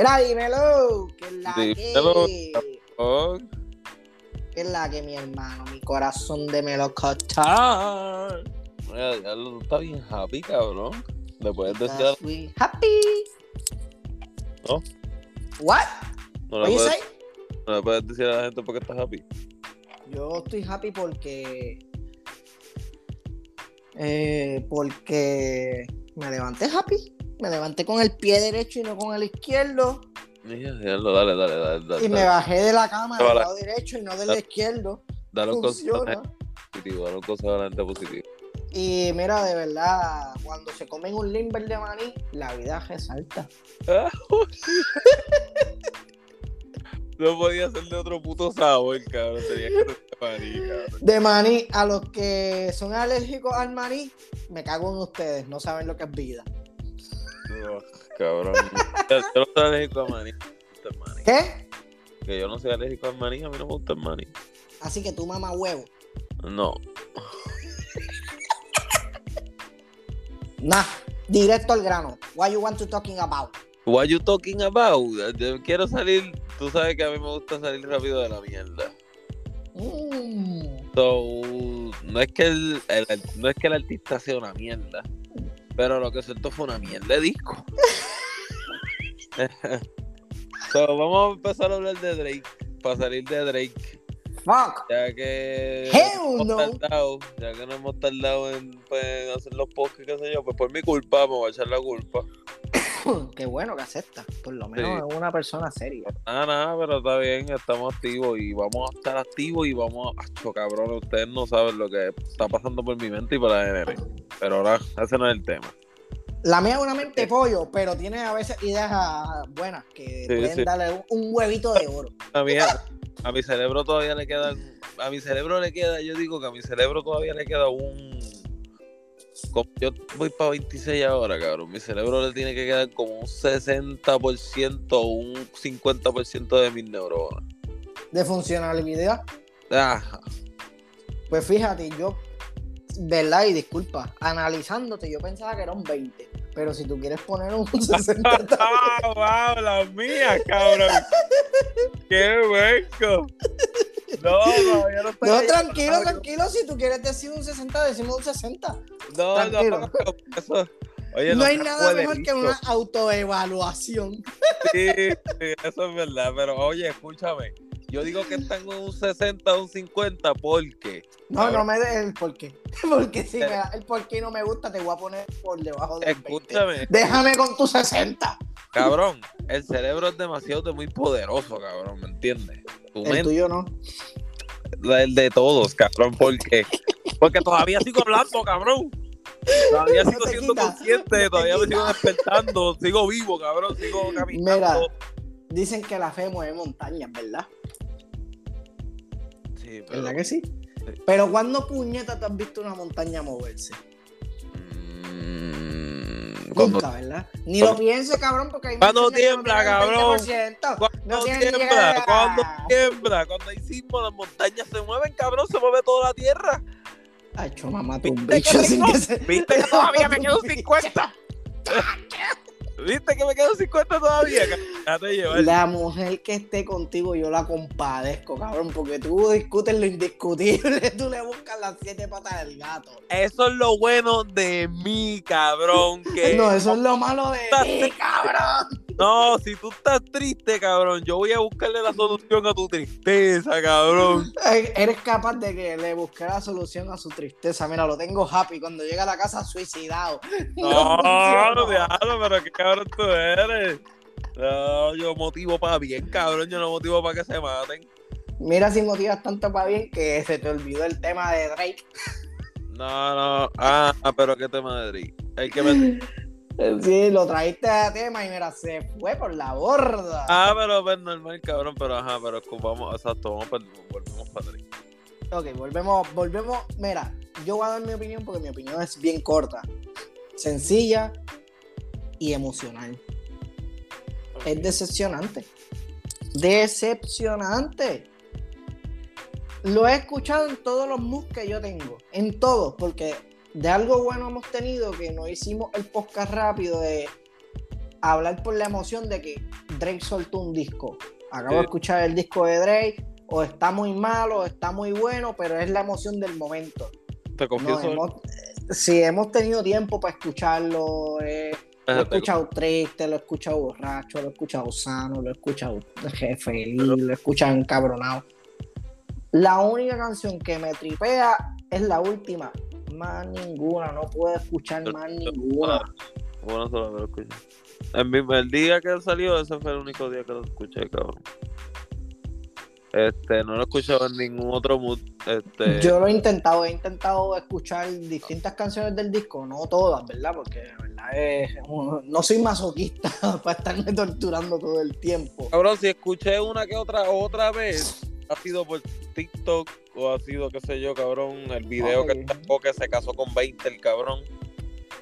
Era, dímelo. Que es la Dímelo, que. Oh, Que es la que, mi hermano. Mi corazón de melocotón. mira, ya lo está bien happy, cabrón. Le puedes decir a, We happy. ¿No? What? no, le puedes, no le puedes decir a la gente por qué estás happy. Yo estoy happy porque. Eh, porque me levanté happy. Me levanté con el pie derecho y no con el izquierdo. Mira, dale, dale, dale. dale, Y me bajé de la cama del lado derecho y no del izquierdo. Dale un positivo, dale un consejo a la gente positivo. Y mira, de verdad, cuando se comen un limber de maní, la vida resalta. No podía ser de otro puto sabor, cabrón. Tenía que ser de maní, cabrón. De maní, a los que son alérgicos al maní, me cago en ustedes, no saben lo que es vida. No, cabrón. Yo no soy alérgico a maní. no me gusta el maní. ¿Qué? Que yo no soy alérgico al maní, a mí no me gusta el maní. Así que tú mama huevo. No. Nah, directo al grano. What you want to talking about? What you talking about? Yo quiero salir. Tú sabes que a mí me gusta salir rápido de la mierda. Mm, So, no es que el, el- no es que el artista sea una mierda, pero lo que suelto fue una mierda de disco. so, vamos a empezar a hablar de Drake, para salir de Drake, fuck. ya que Hell hemos no. tardado, ya que no hemos tardado en, pues, en hacer los podcasts, qué sé yo, pues por mi culpa me voy a echar la culpa. Qué bueno que acepta. Por lo menos es una persona seria. Nada, nada, pero está bien, estamos activos y vamos a estar activos y vamos a... Acho, cabrón, ustedes no saben lo que está pasando por mi mente y por la NN. Pero ahora, ese no es el tema. La mía es una mente pollo, pero tiene a veces ideas ah, buenas que Sí, pueden darle un, un huevito de oro. A mí, a mi cerebro todavía le quedan... A mi cerebro le queda, yo digo que a mi cerebro todavía le queda un... como yo voy para 26 ahora, cabrón. Mi cerebro le tiene que quedar como un 60% o un 50% de mis neuronas. De funcionalidad. Ah, Pues fíjate, yo, verdad y disculpa, analizándote, yo pensaba que era un 20. Pero si tú quieres poner un 60, está bien. ¡Ah, wow! Las mías, cabrón. ¡Qué hueco! No, no, yo no estoy no, tranquilo, tranquilo. Si tú quieres decir un 60, decimos un 60. No, tranquilo. no, eso. Oye, no hay nada mejor que una autoevaluación. Sí, sí, eso es verdad. Pero oye, escúchame. Yo digo que están un 60 o un 50 porque. No, no me des el porqué. Porque si me das el porqué no me gusta, te voy a poner por debajo del 20. Escúchame, Déjame con tu 60. Cabrón. El cerebro es demasiado de muy poderoso, cabrón. ¿Me entiendes? Tu El mente tuyo no. El de todos, cabrón, ¿por qué? Porque todavía sigo hablando, cabrón. Todavía No sigo siendo quita, consciente, no todavía me sigo despertando, sigo vivo, cabrón, sigo caminando. Mira. Dicen que la fe mueve montañas, ¿verdad? Sí, pero, ¿Verdad que sí? Pero cuando puñeta te has visto una montaña moverse? mm, cuando, Nunca, ¿verdad? Ni lo pienses, cabrón, porque hay Cuando tiembla, cabrón. 20%. cuando tiembla, cuando tiembla, cuando hay sismo, las montañas se mueven, cabrón, se mueve toda la tierra. Ay, cho, mamá, tu ¿Viste bicho que sin que se... ¿Viste que todavía me quedo 50? ¿Viste que me quedo 50 todavía? La mujer que esté contigo, yo la compadezco, cabrón, porque tú discutes lo indiscutible, tú le buscas las siete patas del gato. Eso es lo bueno de mí, cabrón. Que No, eso es lo malo de ti, cabrón. No, si tú estás triste, cabrón, yo voy a buscarle la solución a tu tristeza, cabrón. Eres capaz de que le busque la solución a su tristeza. Mira, lo tengo happy cuando llega a la casa suicidado. No, funcionó. diablo, pero qué cabrón tú eres. No, yo motivo para bien, cabrón, yo no motivo para que se maten. Mira si motivas tanto para bien que se te olvidó el tema de Drake. No, no, ah, pero qué tema de Drake. El que me... Sí, lo traíste a tema y mira, se fue por la borda. Ah, pero pues normal, cabrón, pero ajá, pero vamos, exacto, vamos volvemos para Drake. Ok, volvemos, volvemos. Mira, yo voy a dar mi opinión porque mi opinión es bien corta, sencilla y emocional. Es decepcionante. Decepcionante. Lo he escuchado en todos los moods que yo tengo. En todos, porque de algo bueno hemos tenido que no hicimos el podcast rápido de hablar por la emoción de que Drake soltó un disco. Acabo de escuchar el disco de Drake, o está muy malo, o está muy bueno, pero es la emoción del momento. Te confieso. hemos, sí, hemos tenido tiempo para escucharlo. Eh, lo he escuchado triste, lo he escuchado borracho, lo he escuchado sano, lo he escuchado feliz, lo he escuchado encabronado. La única canción que me tripea es la última. Más ninguna, no puedo escuchar más ninguna. Bueno, solo lo escuché. El, el día que salió, ese fue el único día que lo escuché, cabrón. Este, no lo he escuchado en ningún otro mood. Este... Yo lo he intentado, he intentado escuchar distintas canciones del disco, no todas, ¿verdad? Porque verdad es, no soy masoquista para estarme torturando todo el tiempo. Cabrón, si escuché una que otra otra vez, ha sido por TikTok o ha sido, qué sé yo, cabrón, el video que que se casó con 20, el cabrón.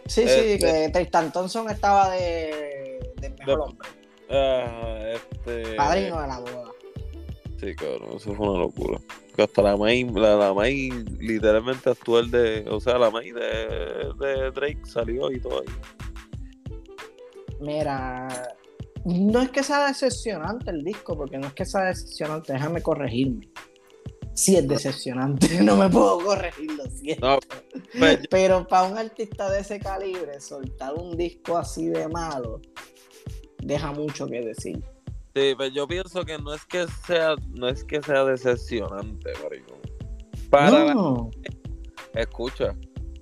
Sí, sí, este que Tristan Thompson estaba de, de mejor hombre. este... Padrino de la boda. Sí, cabrón, eso fue una locura. Que hasta la May, la, la May literalmente actual de, o sea, la May de, de Drake salió y todo ahí. Mira, no es que sea decepcionante el disco, porque no es que sea decepcionante, déjame corregirme. Sí es decepcionante, no me puedo corregir, lo siento. Pues, Pero para un artista de ese calibre, soltar un disco así de malo, deja mucho que decir. Sí, pero yo pienso que no es que sea, no es que sea decepcionante, Para no. escucha,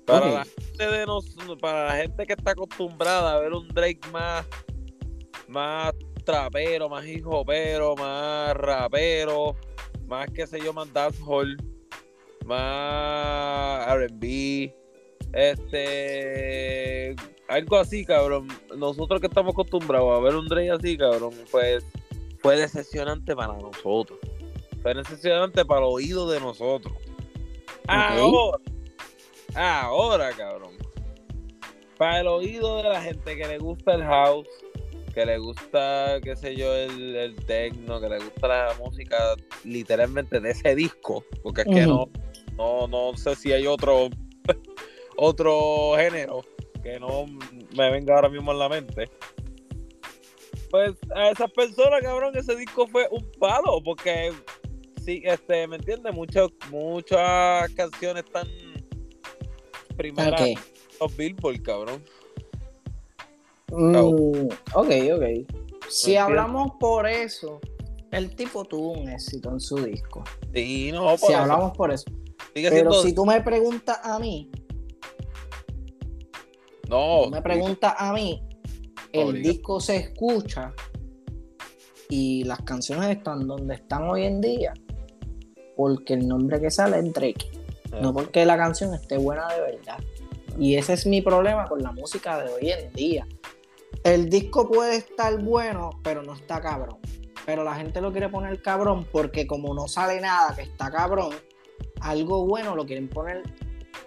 para la gente de nos, para la gente que está acostumbrada a ver un Drake más, más trapero, más hijopero, más rapero, más que sé yo, más dancehall, más R&B, este, algo así, cabrón. Nosotros que estamos acostumbrados a ver un Drake así, cabrón, pues fue decepcionante para nosotros. Fue decepcionante para el oído de nosotros. Ahora, ahora, cabrón. Para el oído de la gente que le gusta el house, que le gusta, qué sé yo, el, el techno, que le gusta la música literalmente de ese disco, porque es que no, no, no sé si hay otro, otro género que no me venga ahora mismo en la mente pues a esas personas, cabrón, ese disco fue un palo, porque sí, este, ¿me entiendes? Muchas, muchas canciones están primeras los Billboard, cabrón. Mm, ok, ok. Si hablamos por eso, el tipo tuvo un éxito en su disco. Sí, no, Si hablamos por eso. Pero si tú me preguntas a mí, no. me preguntas a mí, el disco se escucha y las canciones están donde están hoy en día porque el nombre que sale es Drake, no porque la canción esté buena de verdad. Y ese es mi problema con la música de hoy en día. El disco puede estar bueno, pero no está cabrón. Pero la gente lo quiere poner cabrón porque como no sale nada que está cabrón, algo bueno lo quieren poner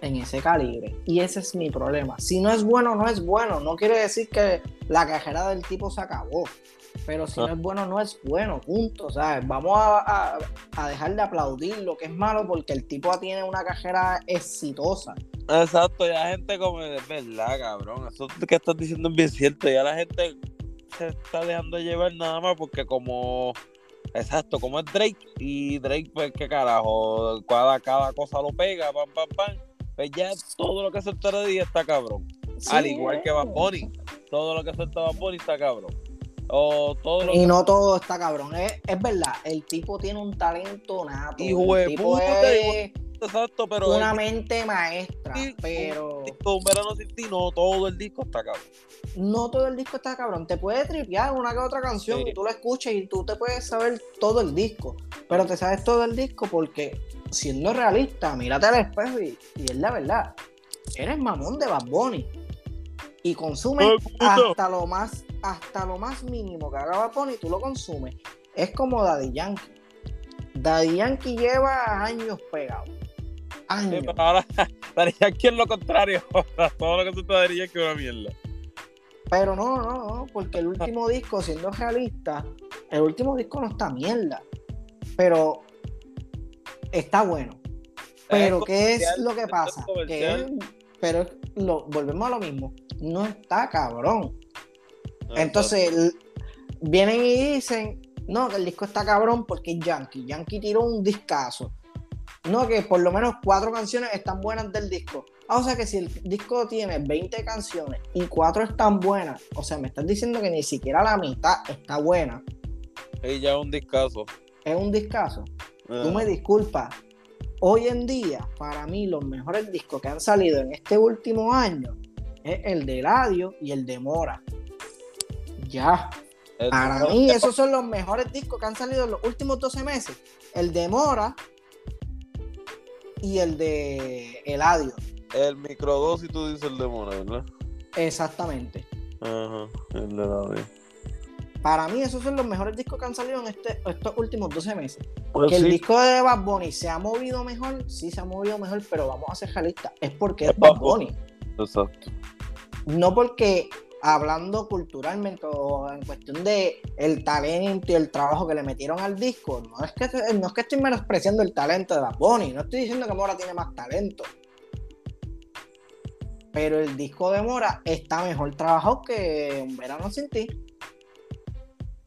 en ese calibre. Y ese es mi problema. Si no es bueno, no es bueno. No quiere decir que la cajera del tipo se acabó. Pero si no es bueno, no es bueno, punto. ¿sabes? Vamos a, dejar de aplaudir lo que es malo porque el tipo tiene una cajera exitosa. Exacto, ya gente como es verdad, cabrón. Eso que estás diciendo es bien cierto. Ya la gente se está dejando llevar nada más porque como Exacto, como es Drake y Drake, pues qué carajo, cada, cada cosa lo pega, pam, pam, pam. Pues ya todo lo que suelta de día está cabrón. Al igual que Bad Bunny. Todo lo que suelta Bad Bunny está cabrón. O todo y no todo está cabrón. Es, es, verdad, el tipo tiene un talento nato. Hijo de puta, exacto, pero. Una mente maestra, pero. Un verano sin ti, no todo el disco está cabrón. No todo el disco está cabrón. Te puede tripear una que otra canción y tú la escuchas y tú te puedes saber todo el disco. Pero te sabes todo el disco porque siendo realista, mírate al espejo y, es la verdad. Eres mamón de Bad Bunny. Y consumes hasta lo más, hasta lo más mínimo que haga Bad Bunny, tú lo consumes. Es como Daddy Yankee. Daddy Yankee lleva años pegado. Años. ahora Daddy Yankee es lo contrario. Todo lo que tú Daddy Yankee es una mierda. Pero no, no, no, porque el último disco, siendo realista, el último disco no está mierda. Pero está bueno. Pero ¿qué es lo que pasa? pero lo, volvemos a lo mismo. No está cabrón. Entonces, vienen y dicen, no, que el disco está cabrón porque es Yankee. Yankee tiró un discazo. No, que por lo menos cuatro canciones están buenas del disco. Ah, o sea que si el disco tiene 20 canciones y cuatro están buenas, o sea, me estás diciendo que ni siquiera la mitad está buena. Es ya un discazo. Es un discazo. Tú me disculpas. Hoy en día, para mí, los mejores discos que han salido en este último año es el de Radio y el de Mora. Ya. Para mí, esos son los mejores discos que han salido en los últimos 12 meses. El de Mora y el de Eladio. El microdosis, tú dices el de Mora, ¿verdad? Exactamente. Ajá, el de Eladio. Para mí, esos son los mejores discos que han salido en este, estos últimos 12 meses. Pues que el disco de Bad Bunny se ha movido mejor, sí se ha movido mejor, pero vamos a ser realistas, es porque es, Bad Bunny. Exacto. No porque hablando culturalmente o en cuestión de el talento y el trabajo que le metieron al disco, no es que, no es que estoy menospreciando el talento de Bad Bunny, no estoy diciendo que Mora tiene más talento. Pero el disco de Mora está mejor trabajado que Un Verano Sin Ti.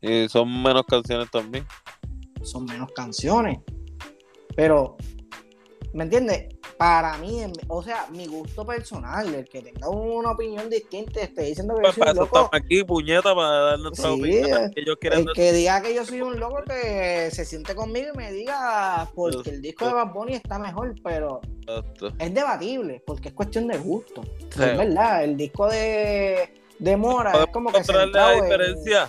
Y son menos canciones también. Son menos canciones. Pero, ¿me entiendes? Para mí, o sea, mi gusto personal, el que tenga una opinión distinta, esté diciendo que yo soy un loco. aquí, puñeta, para dar nuestra opinión. Que el que diga que yo soy un loco, que se siente conmigo y me diga, porque el disco de Bad Bunny está mejor, pero es debatible, porque es cuestión de gusto. Es verdad, el disco de, de Mora es como que se la diferencia.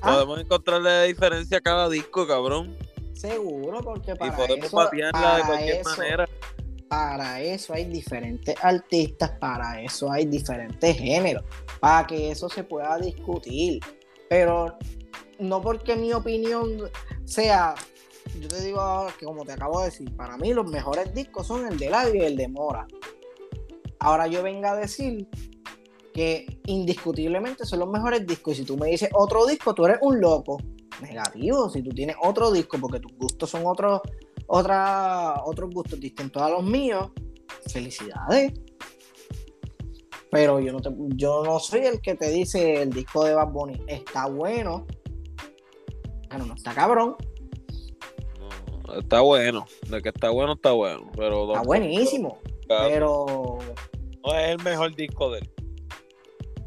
¿Ah? Podemos encontrarle la diferencia a cada disco, cabrón. Seguro, porque para y podemos eso, patearla de cualquier manera. Para eso hay diferentes artistas, para eso hay diferentes géneros, para que eso se pueda discutir. Pero no porque mi opinión sea, yo te digo que como te acabo de decir, para mí los mejores discos son el de Ladio y el de Mora. Ahora yo venga a decir que indiscutiblemente son los mejores discos. Y si tú me dices otro disco, tú eres un loco. Negativo. Si tú tienes otro disco, porque tus gustos son otros, otra, otros gustos distintos a los míos, felicidades. Pero yo no, te, yo no soy el que te dice el disco de Bad Bunny está bueno. Pero no está cabrón. está bueno. De que está bueno, está bueno. Pero está buenísimo. Pero. No es el mejor disco de él.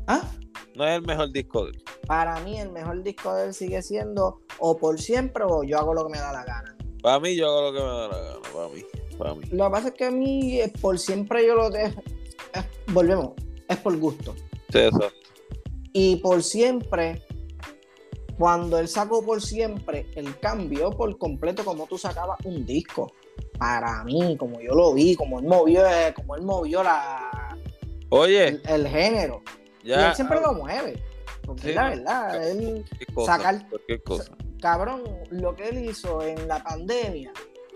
¿Ah? No es el mejor disco de él. Para mí, el mejor disco de él sigue siendo o por siempre o yo hago lo que me da la gana. Para mí, yo hago lo que me da la gana. Para mí. Para mí. Lo que pasa es que a mí, eh, por siempre yo lo dejo. volvemos, es por gusto. Sí, exacto. Y por siempre, cuando él sacó por siempre, él cambió por completo como tú sacabas un disco. Para mí, como yo lo vi, como él movió, eh, como él movió la. Oye. el género y él siempre lo mueve. Porque la verdad, él sacar. Cabrón, lo que él hizo en la pandemia,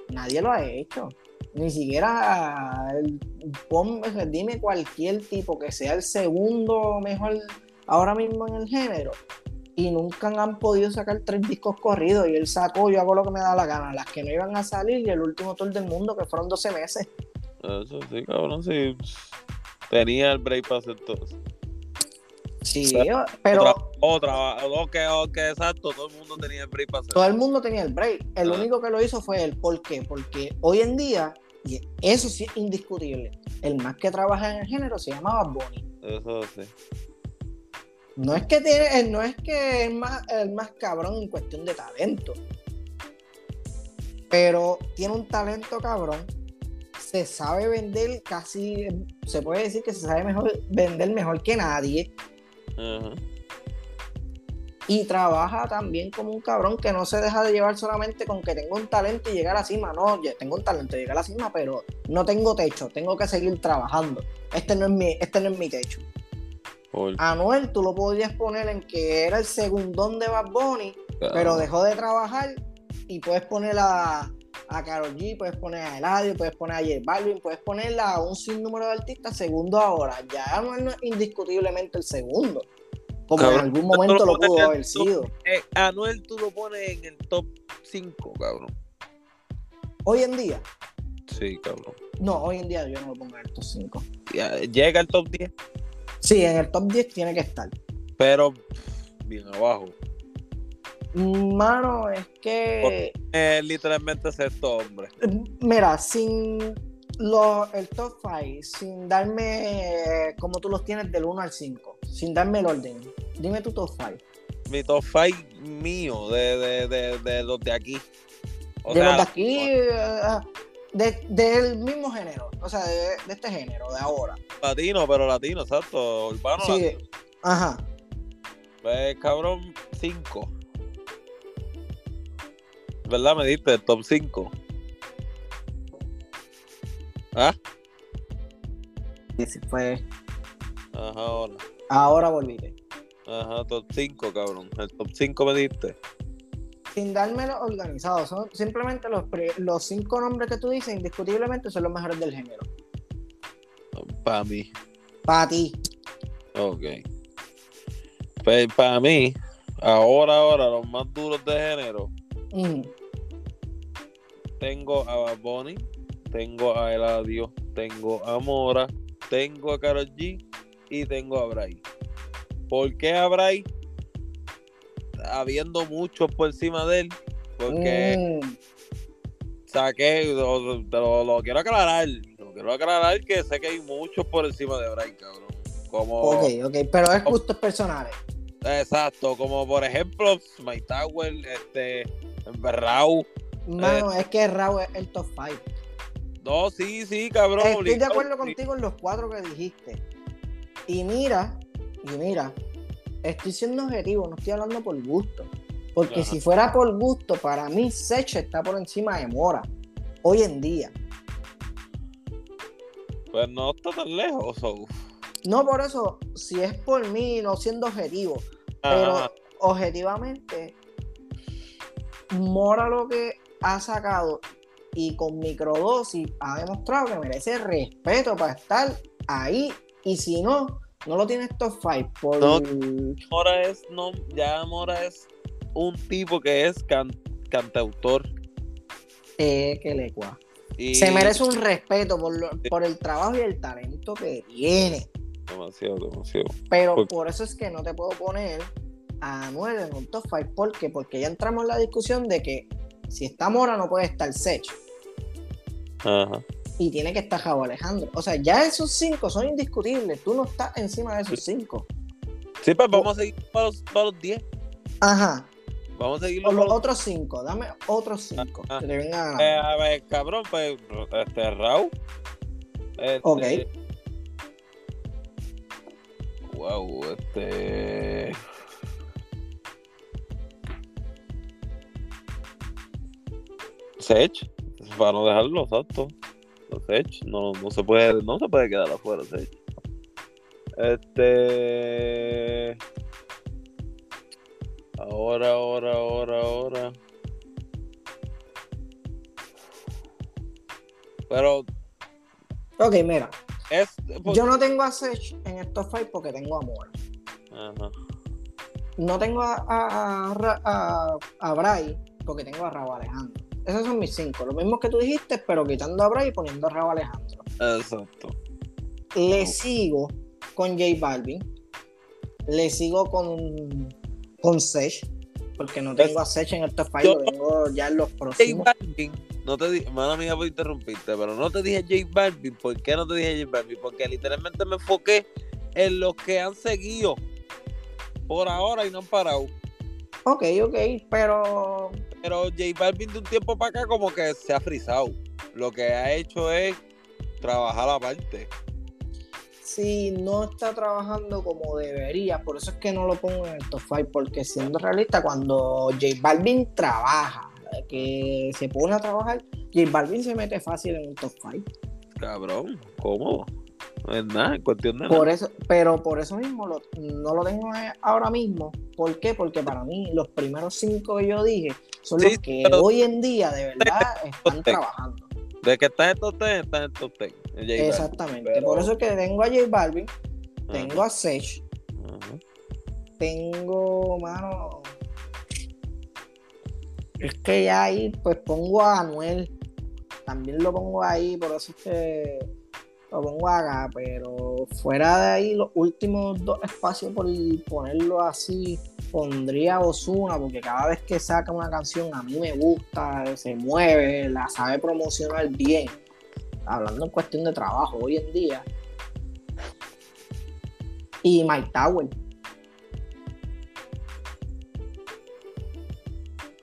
nadie lo ha hecho. Ni siquiera el, dime cualquier tipo que sea el segundo mejor ahora mismo en el género. Y nunca han podido sacar tres discos corridos. Y él sacó, yo hago lo que me da la gana. Las que no iban a salir y el último tour del mundo, que fueron 12 meses. Eso sí, cabrón, sí. Tenía el break para hacer todo Sí, pero. Otra, otra, ok, exacto, todo el mundo tenía el break para hacer. Todo el mundo tenía el break. El ah. único que lo hizo fue él. ¿Por qué? Porque hoy en día, y eso sí es indiscutible, el más que trabaja en el género se llamaba Bonnie. Eso sí. No es que tiene, no es que es más, el más cabrón en cuestión de talento. Pero tiene un talento cabrón. Se sabe vender casi, se puede decir que se sabe mejor vender mejor que nadie. Y trabaja también como un cabrón que no se deja de llevar solamente con que tengo un talento y llegar a la cima. No, yo tengo un talento y llegar a la cima, pero no tengo techo, tengo que seguir trabajando. Este no es mi, este no es mi techo. Anuel, tú lo podías poner en que era el segundón de Bad Bunny, pero dejó de trabajar y puedes poner a, a Karol G, puedes poner a Eladio, puedes poner a J Balvin, puedes ponerla a un sinnúmero de artistas segundo ahora. Ya no es indiscutiblemente el segundo. Como en algún momento lo, pudo haber sido. Eh, Anuel tú lo pones en el top 5, cabrón. Hoy en día. Sí, cabrón. No, hoy en día yo no lo pongo en el top 5. ¿Llega al top 10? Sí, en el top 10 tiene que estar. Pero bien abajo. Mano, es que. Es literalmente sexto hombre. Mira, sin lo, el top 5, sin darme como tú los tienes del 1 al 5, sin darme el orden, dime tu top 5. Mi top 5 mío, de, de, de, de los de aquí. O de sea, los de aquí, uh, de, del mismo género, o sea, de, de, este género, de ahora. Latino, pero latino, exacto, urbano. Sí, latino. ajá. Pues cabrón, 5. ¿Verdad? Me diste el top 5. ¿Ah? Sí, sí, fue. Ajá, ahora. Ahora volviste. Ajá, top 5, cabrón. El top 5 me diste. Sin dármelo organizado, son simplemente los, los cinco nombres que tú dices, indiscutiblemente son los mejores del género. Para mí. Para ti. Ok. Pues para mí, ahora, ahora, los más duros de género. Mm. Tengo a Bad Bunny, tengo a Eladio, tengo a Mora, tengo a Karol G y tengo a Bray. ¿Por qué a Bray? Habiendo muchos por encima de él, porque Mm. saqué, lo, lo- lo quiero aclarar, lo quiero aclarar que sé que hay muchos por encima de Bray, cabrón. Como, Ok, ok, pero es gustos personales. exacto, como por ejemplo, My Tower, este, Raúl. Mano, es que Raúl es el top 5. No, sí, sí, cabrón. Estoy de acuerdo contigo en los cuatro que dijiste. Y mira, y mira, estoy siendo objetivo, no estoy hablando por gusto. Porque Ajá. si fuera por gusto, para mí Sech está por encima de Mora. Hoy en día. Pues no está tan lejos. so. No por eso, si es por mí, no siendo objetivo. Pero objetivamente, Mora lo que ha sacado y con microdosis ha demostrado que merece respeto para estar ahí. Y si no, no lo tienes top 5 por. No. Mora es, no, ya Mora es un tipo que es can- cantautor. Eh, que le cua. Y Se merece un respeto por, lo- por el trabajo y el talento que tiene. Demasiado, demasiado. Pero Por- por eso es que no te puedo poner a Anuel en un top 5. ¿Por qué? Porque ya entramos en la discusión de que si está Mora no puede estar Sech. Ajá. y tiene que estar Javo Alejandro. O sea, ya esos cinco son indiscutibles. Tú no estás encima de esos cinco. Sí, pues vamos a seguir para los, para los 10. Ajá. Vamos a seguir los, los otros cinco. Dame otros cinco. Que te vengan a Eh, a ver, cabrón, pues, este, Raúl. Este, Ok. Wow, este. Sech, para no dejarlo, exacto. Sech, no, no se puede, no se puede quedar afuera, Sech. Este. Ahora, ahora, ahora, ahora. Pero Ok, mira. es. Yo no tengo a Sech en estos five porque tengo a Mora. Ajá. No tengo a, a, a, a, a Bray porque tengo a Raúl Alejandro. Esos son mis cinco. Los mismos que tú dijiste, pero quitando a Bray y poniendo a Raúl Alejandro. Exacto. Le sigo con J Balvin. Le sigo con, con Sech. Porque no tengo a Sech en estos Yo- lo tengo ya en los J próximos. Balvin, no te dije, mala mía por interrumpirte, pero no te dije J Balvin. ¿Por qué no te dije J Balvin? Porque literalmente me enfoqué en los que han seguido por ahora y no han parado. Ok, ok, pero Pero J Balvin de un tiempo para acá como que se ha frizado. Lo que ha hecho es trabajar aparte. si no está trabajando como debería, por eso es que no lo pongo en el top 5, porque siendo realista, cuando J Balvin trabaja, que se pone a trabajar, J Balvin se mete fácil en un top 5. Cabrón, ¿cómo? No es nada, en cuestión de nada. Por eso, pero por eso mismo lo- no lo tengo ahora mismo. ¿Por qué? Porque para mí los primeros cinco que yo dije son Sí, los que pero- hoy en día de verdad están trabajando. De que estás en top 10, estás en top 10. J Balvin. Exactamente. pero- Por eso es que tengo a J Balvin, Ajá, tengo a Sech, ajá. tengo, mano. Es que ya ahí, pues pongo a Anuel. También lo pongo ahí, por eso es que lo pongo acá, pero fuera de ahí, los últimos dos espacios por ponerlo así, pondría Osuna, porque cada vez que saca una canción a mí me gusta, se mueve, la sabe promocionar bien. Hablando en cuestión de trabajo hoy en día. Y Mike Tower.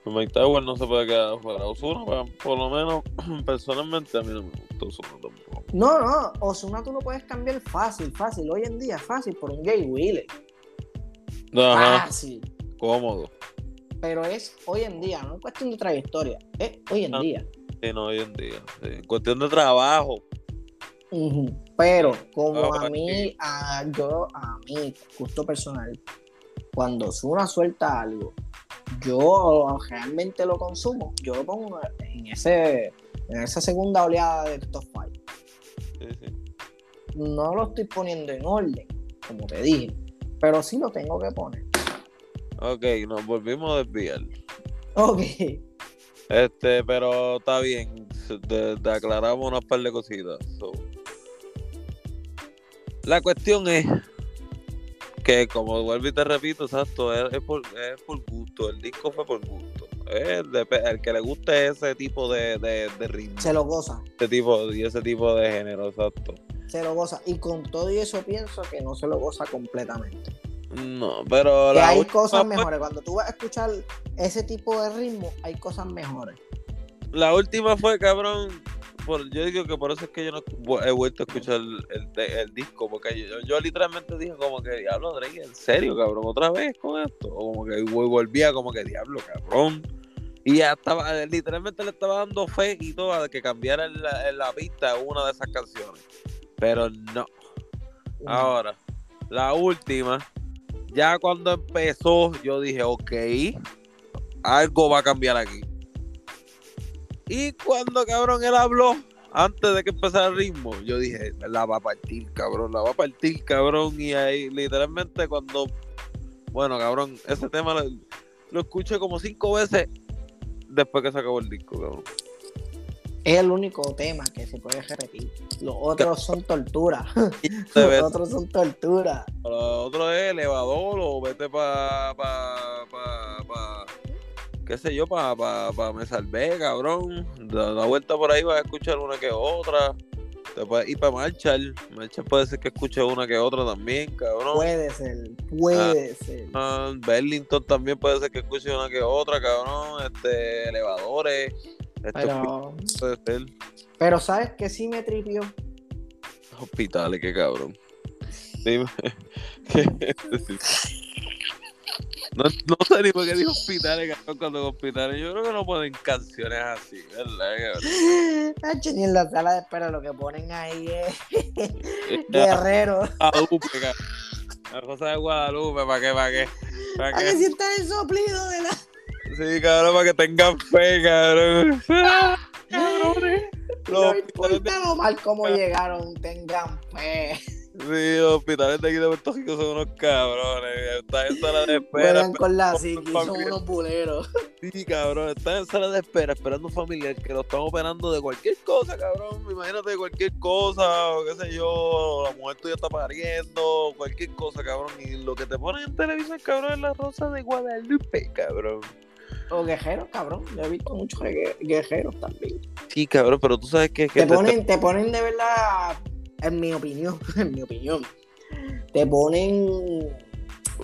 Mike Tower no se puede quedar fuera. Osuna, por lo menos, personalmente, a mí no me gusta Osuna tampoco. No, no, Osuna tú lo puedes cambiar fácil, fácil. Hoy en día, fácil, por un Jay Wheeler. Fácil. Cómodo. Pero es hoy en día, no es cuestión de trayectoria, es hoy en ah, día. Sí, no, hoy en día. Sí. Cuestión de trabajo. Pero como a mí, a, yo, a mí, gusto personal, cuando Osuna suelta algo, yo realmente lo consumo, yo lo pongo en ese en esa segunda oleada de top 5. No lo estoy poniendo en orden, como te dije, pero sí lo tengo que poner. Ok, nos volvimos a desviar. Ok. Este, pero está bien. Te, aclaramos unas par de cositas. La cuestión es que, como vuelvo y te repito, exacto, es, por, es por gusto. El disco fue por gusto. El, el que le guste ese tipo de, de, ritmo. Se lo goza. Ese tipo, y ese tipo de género, exacto. Se lo goza. Y con todo y eso pienso que no se lo goza completamente. No, pero que hay cosas mejores. Cuando tú vas a escuchar ese tipo de ritmo, hay cosas mejores. La última fue, cabrón. Por, yo digo que por eso es que yo no he vuelto a escuchar el, disco, porque yo, literalmente dije como que diablo, Drake, en serio, cabrón, otra vez con esto. O como que volvía como que diablo, cabrón. Y ya estaba, literalmente le estaba dando fe y todo de que cambiara la, en la pista una de esas canciones. Pero no. Ahora, la última ya cuando empezó, yo dije, ok, algo va a cambiar aquí. Y cuando, cabrón, él habló, antes de que empezara el ritmo, yo dije, la va a partir, cabrón, la va a partir, cabrón. Y ahí, literalmente, cuando, bueno, cabrón, ese tema lo, escuché como cinco veces después que se acabó el disco, cabrón. Es el único tema que se puede repetir. Los otros son tortura. Los otros son tortura. Los otros es elevador o vete para. Pa, pa, pa, qué sé yo, para pa, pa, me salvé, cabrón. Da, vuelta por ahí vas a escuchar una que otra. Te puedes ir para marchar. Marchar puede ser que escuche una que otra también, cabrón. Puede ser, puede ah, ser. Ah, Burlington también puede ser que escuche una que otra, cabrón. Este, elevadores. Pero, pero ¿sabes que sí me tripió? Hospitales, qué cabrón. Dime. no, no sé ni por qué dijo hospitales, cabrón, cuando hospitales. Yo creo que no ponen canciones así, ¿verdad, cabrón? Ni en la sala de espera lo que ponen ahí es guerrero. Guadalupe, La cosa de Guadalupe, ¿para qué, para qué? ¿Para, ¿Para que sientan el soplido de la... Sí, cabrón, para que tengan fe, cabrón. Cabrones. No importa lo mal como llegaron, tengan fe. Sí, los hospitales de aquí de Puerto Rico son unos cabrones. Están en sala de espera. Juegan con la psiqui, son unos buleros. Sí, cabrón, están en sala de espera esperando un familiar que lo están operando de cualquier cosa, cabrón. Imagínate cualquier cosa, o qué sé yo, la mujer tuya está pariendo, cualquier cosa, cabrón. Y lo que te ponen en televisión, cabrón, es la rosa de Guadalupe, cabrón. O guerreros, cabrón. Yo he visto muchos guerreros también. Sí, cabrón, pero tú sabes que. te, ponen, te ponen de verdad, en mi opinión, en mi opinión, te ponen.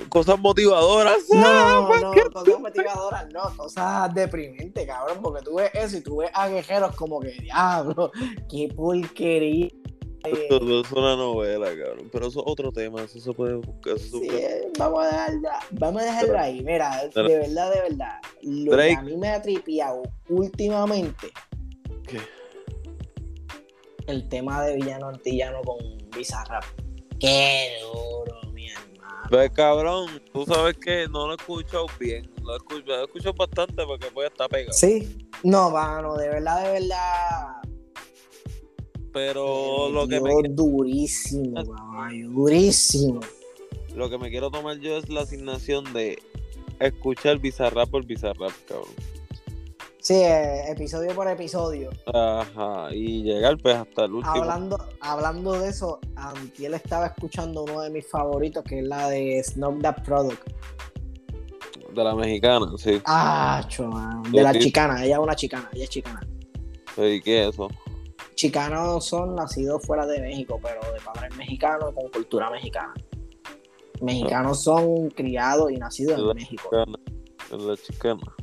Cosas motivadoras. No, no, cosas motivadoras, no, cosas deprimentes, cabrón, porque tú ves eso y tú ves a guerreros como que, diablo, qué porquería eso es una novela, cabrón. Pero eso es otro tema, eso se puede buscar. sí, vamos, a dejarlo, vamos a dejarlo ahí. Mira, de verdad, de verdad. Lo que a mí me ha tripiado últimamente. ¿Qué? El tema de Villano Antillano con Bizarrap. Qué duro, mi hermano. Pues cabrón, tú sabes que no lo he escuchado bien. Lo he escuchado, lo he escuchado bastante porque puede estar pegado. Sí. No, mano, de verdad, de verdad pero lo que me durísimo, durísimo. Lo que me quiero tomar yo es la asignación de escuchar Bizarrap por Bizarrap, cabrón. Sí, eh, episodio por episodio. Ajá, y llegar pues hasta el último. Hablando, hablando de eso, él estaba escuchando uno de mis favoritos, que es la de Snob That Product. De la mexicana, sí. Ah, De la chicana, ella es una chicana, ella es chicana. ¿Y qué es eso? Chicanos son nacidos fuera de México, pero de padres mexicanos con cultura mexicana. Mexicanos son criados y nacidos en México. Es la chicana.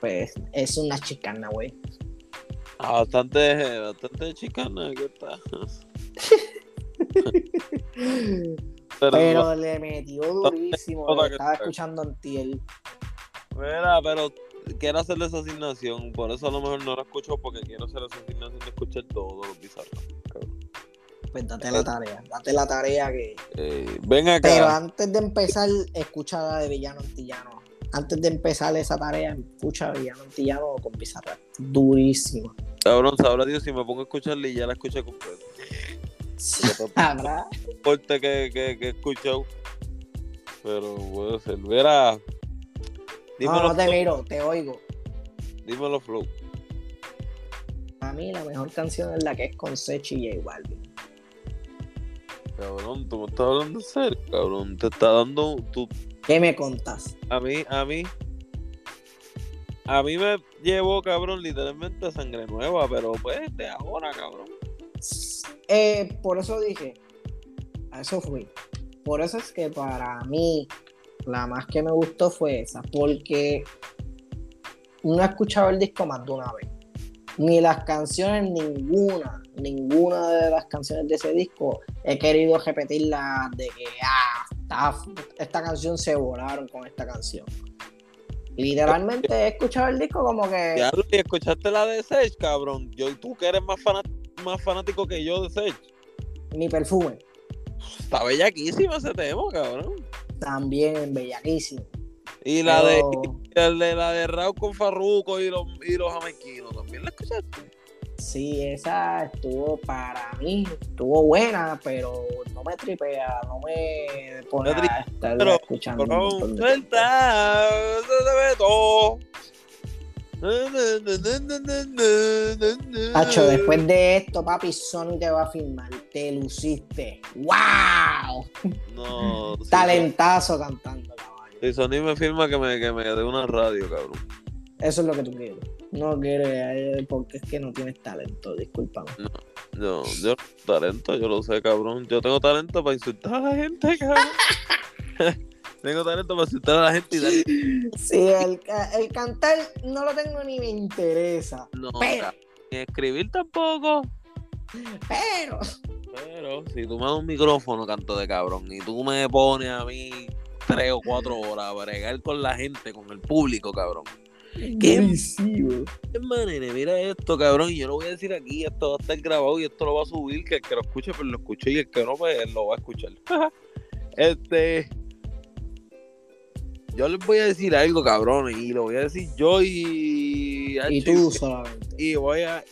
Pues es una chicana, güey. Ah, bastante, bastante chicana, ¿qué tal? pero, le metió durísimo. estaba escuchando Antiel. Mira, pero quiero hacerle esa asignación. Por eso a lo mejor no la escucho porque quiero hacer esa asignación de escuchar todos los bizarros. Pues date la tarea, date la tarea que. Eh, ven acá. Pero antes de empezar, escucha la de Villano Antillano. Antes de empezar esa tarea, escucha Villano Antillano con Pizarra. Durísimo. Cabrón, sabrá Dios si me pongo a escucharle y ya la escuché completa. Fuerte que, que, que he escuchado. Pero puede ser. Verá. No, no te miro, te oigo. Dímelo, Flow. A mí la mejor canción es la que es con Sechi y J Balvin. Cabrón, tú me estás hablando en serio, cabrón. Te está dando. Tu... ¿Qué me contas? A mí, a mí. A mí me llevó, cabrón, literalmente sangre nueva, pero pues de ahora, cabrón. Eh, por eso dije, a eso fui. Por eso es que para mí la más que me gustó fue esa, porque no he escuchado el disco más de una vez. Ni las canciones, ninguna, ninguna de las canciones de ese disco he querido repetirla de que, ah, esta, canción se volaron con esta canción. Literalmente he escuchado el disco como que. Ya, y escuchaste la de Sage, cabrón. Yo, tú que eres más fanático más fanático que yo de Sage. Mi perfume. Está bellaquísimo ese tema, cabrón. También bellaquísimo. Y la de, la de Raúl con Farruco y los, y los jamequinos, ¿también la escuchaste? Sí, esa estuvo para mí, estuvo buena, pero no me tripea, no me pone a estar escuchando. se ve todo. Hacho, después de esto, papi, Sony te va a filmar. Te luciste. ¡Wow! No. Talentazo cantando, caballo. Si Sony me firma que me, que me dé una radio, cabrón. Eso es lo que tú quieres. No quieres, eh, porque es que no tienes talento, discúlpame. No, yo, yo talento, yo lo sé, cabrón. Yo tengo talento para insultar a la gente, cabrón. Tengo talento para asustar a la gente y darle. Sí, el, el cantar no lo tengo ni me interesa. No, pero... ni escribir tampoco. Pero. Pero, si tú me das un micrófono, canto de cabrón, y tú me pones a mí tres o cuatro horas a bregar con la gente, con el público, cabrón. Qué misivo. manera, mira esto, cabrón. Y yo lo voy a decir aquí, esto va a estar grabado y esto lo va a subir. Que el que lo escuche, pues lo escuche. Y el que no, pues lo va a escuchar. este yo les voy a decir algo, cabrón, y lo voy a decir yo y. Y tú solamente. Y voy a.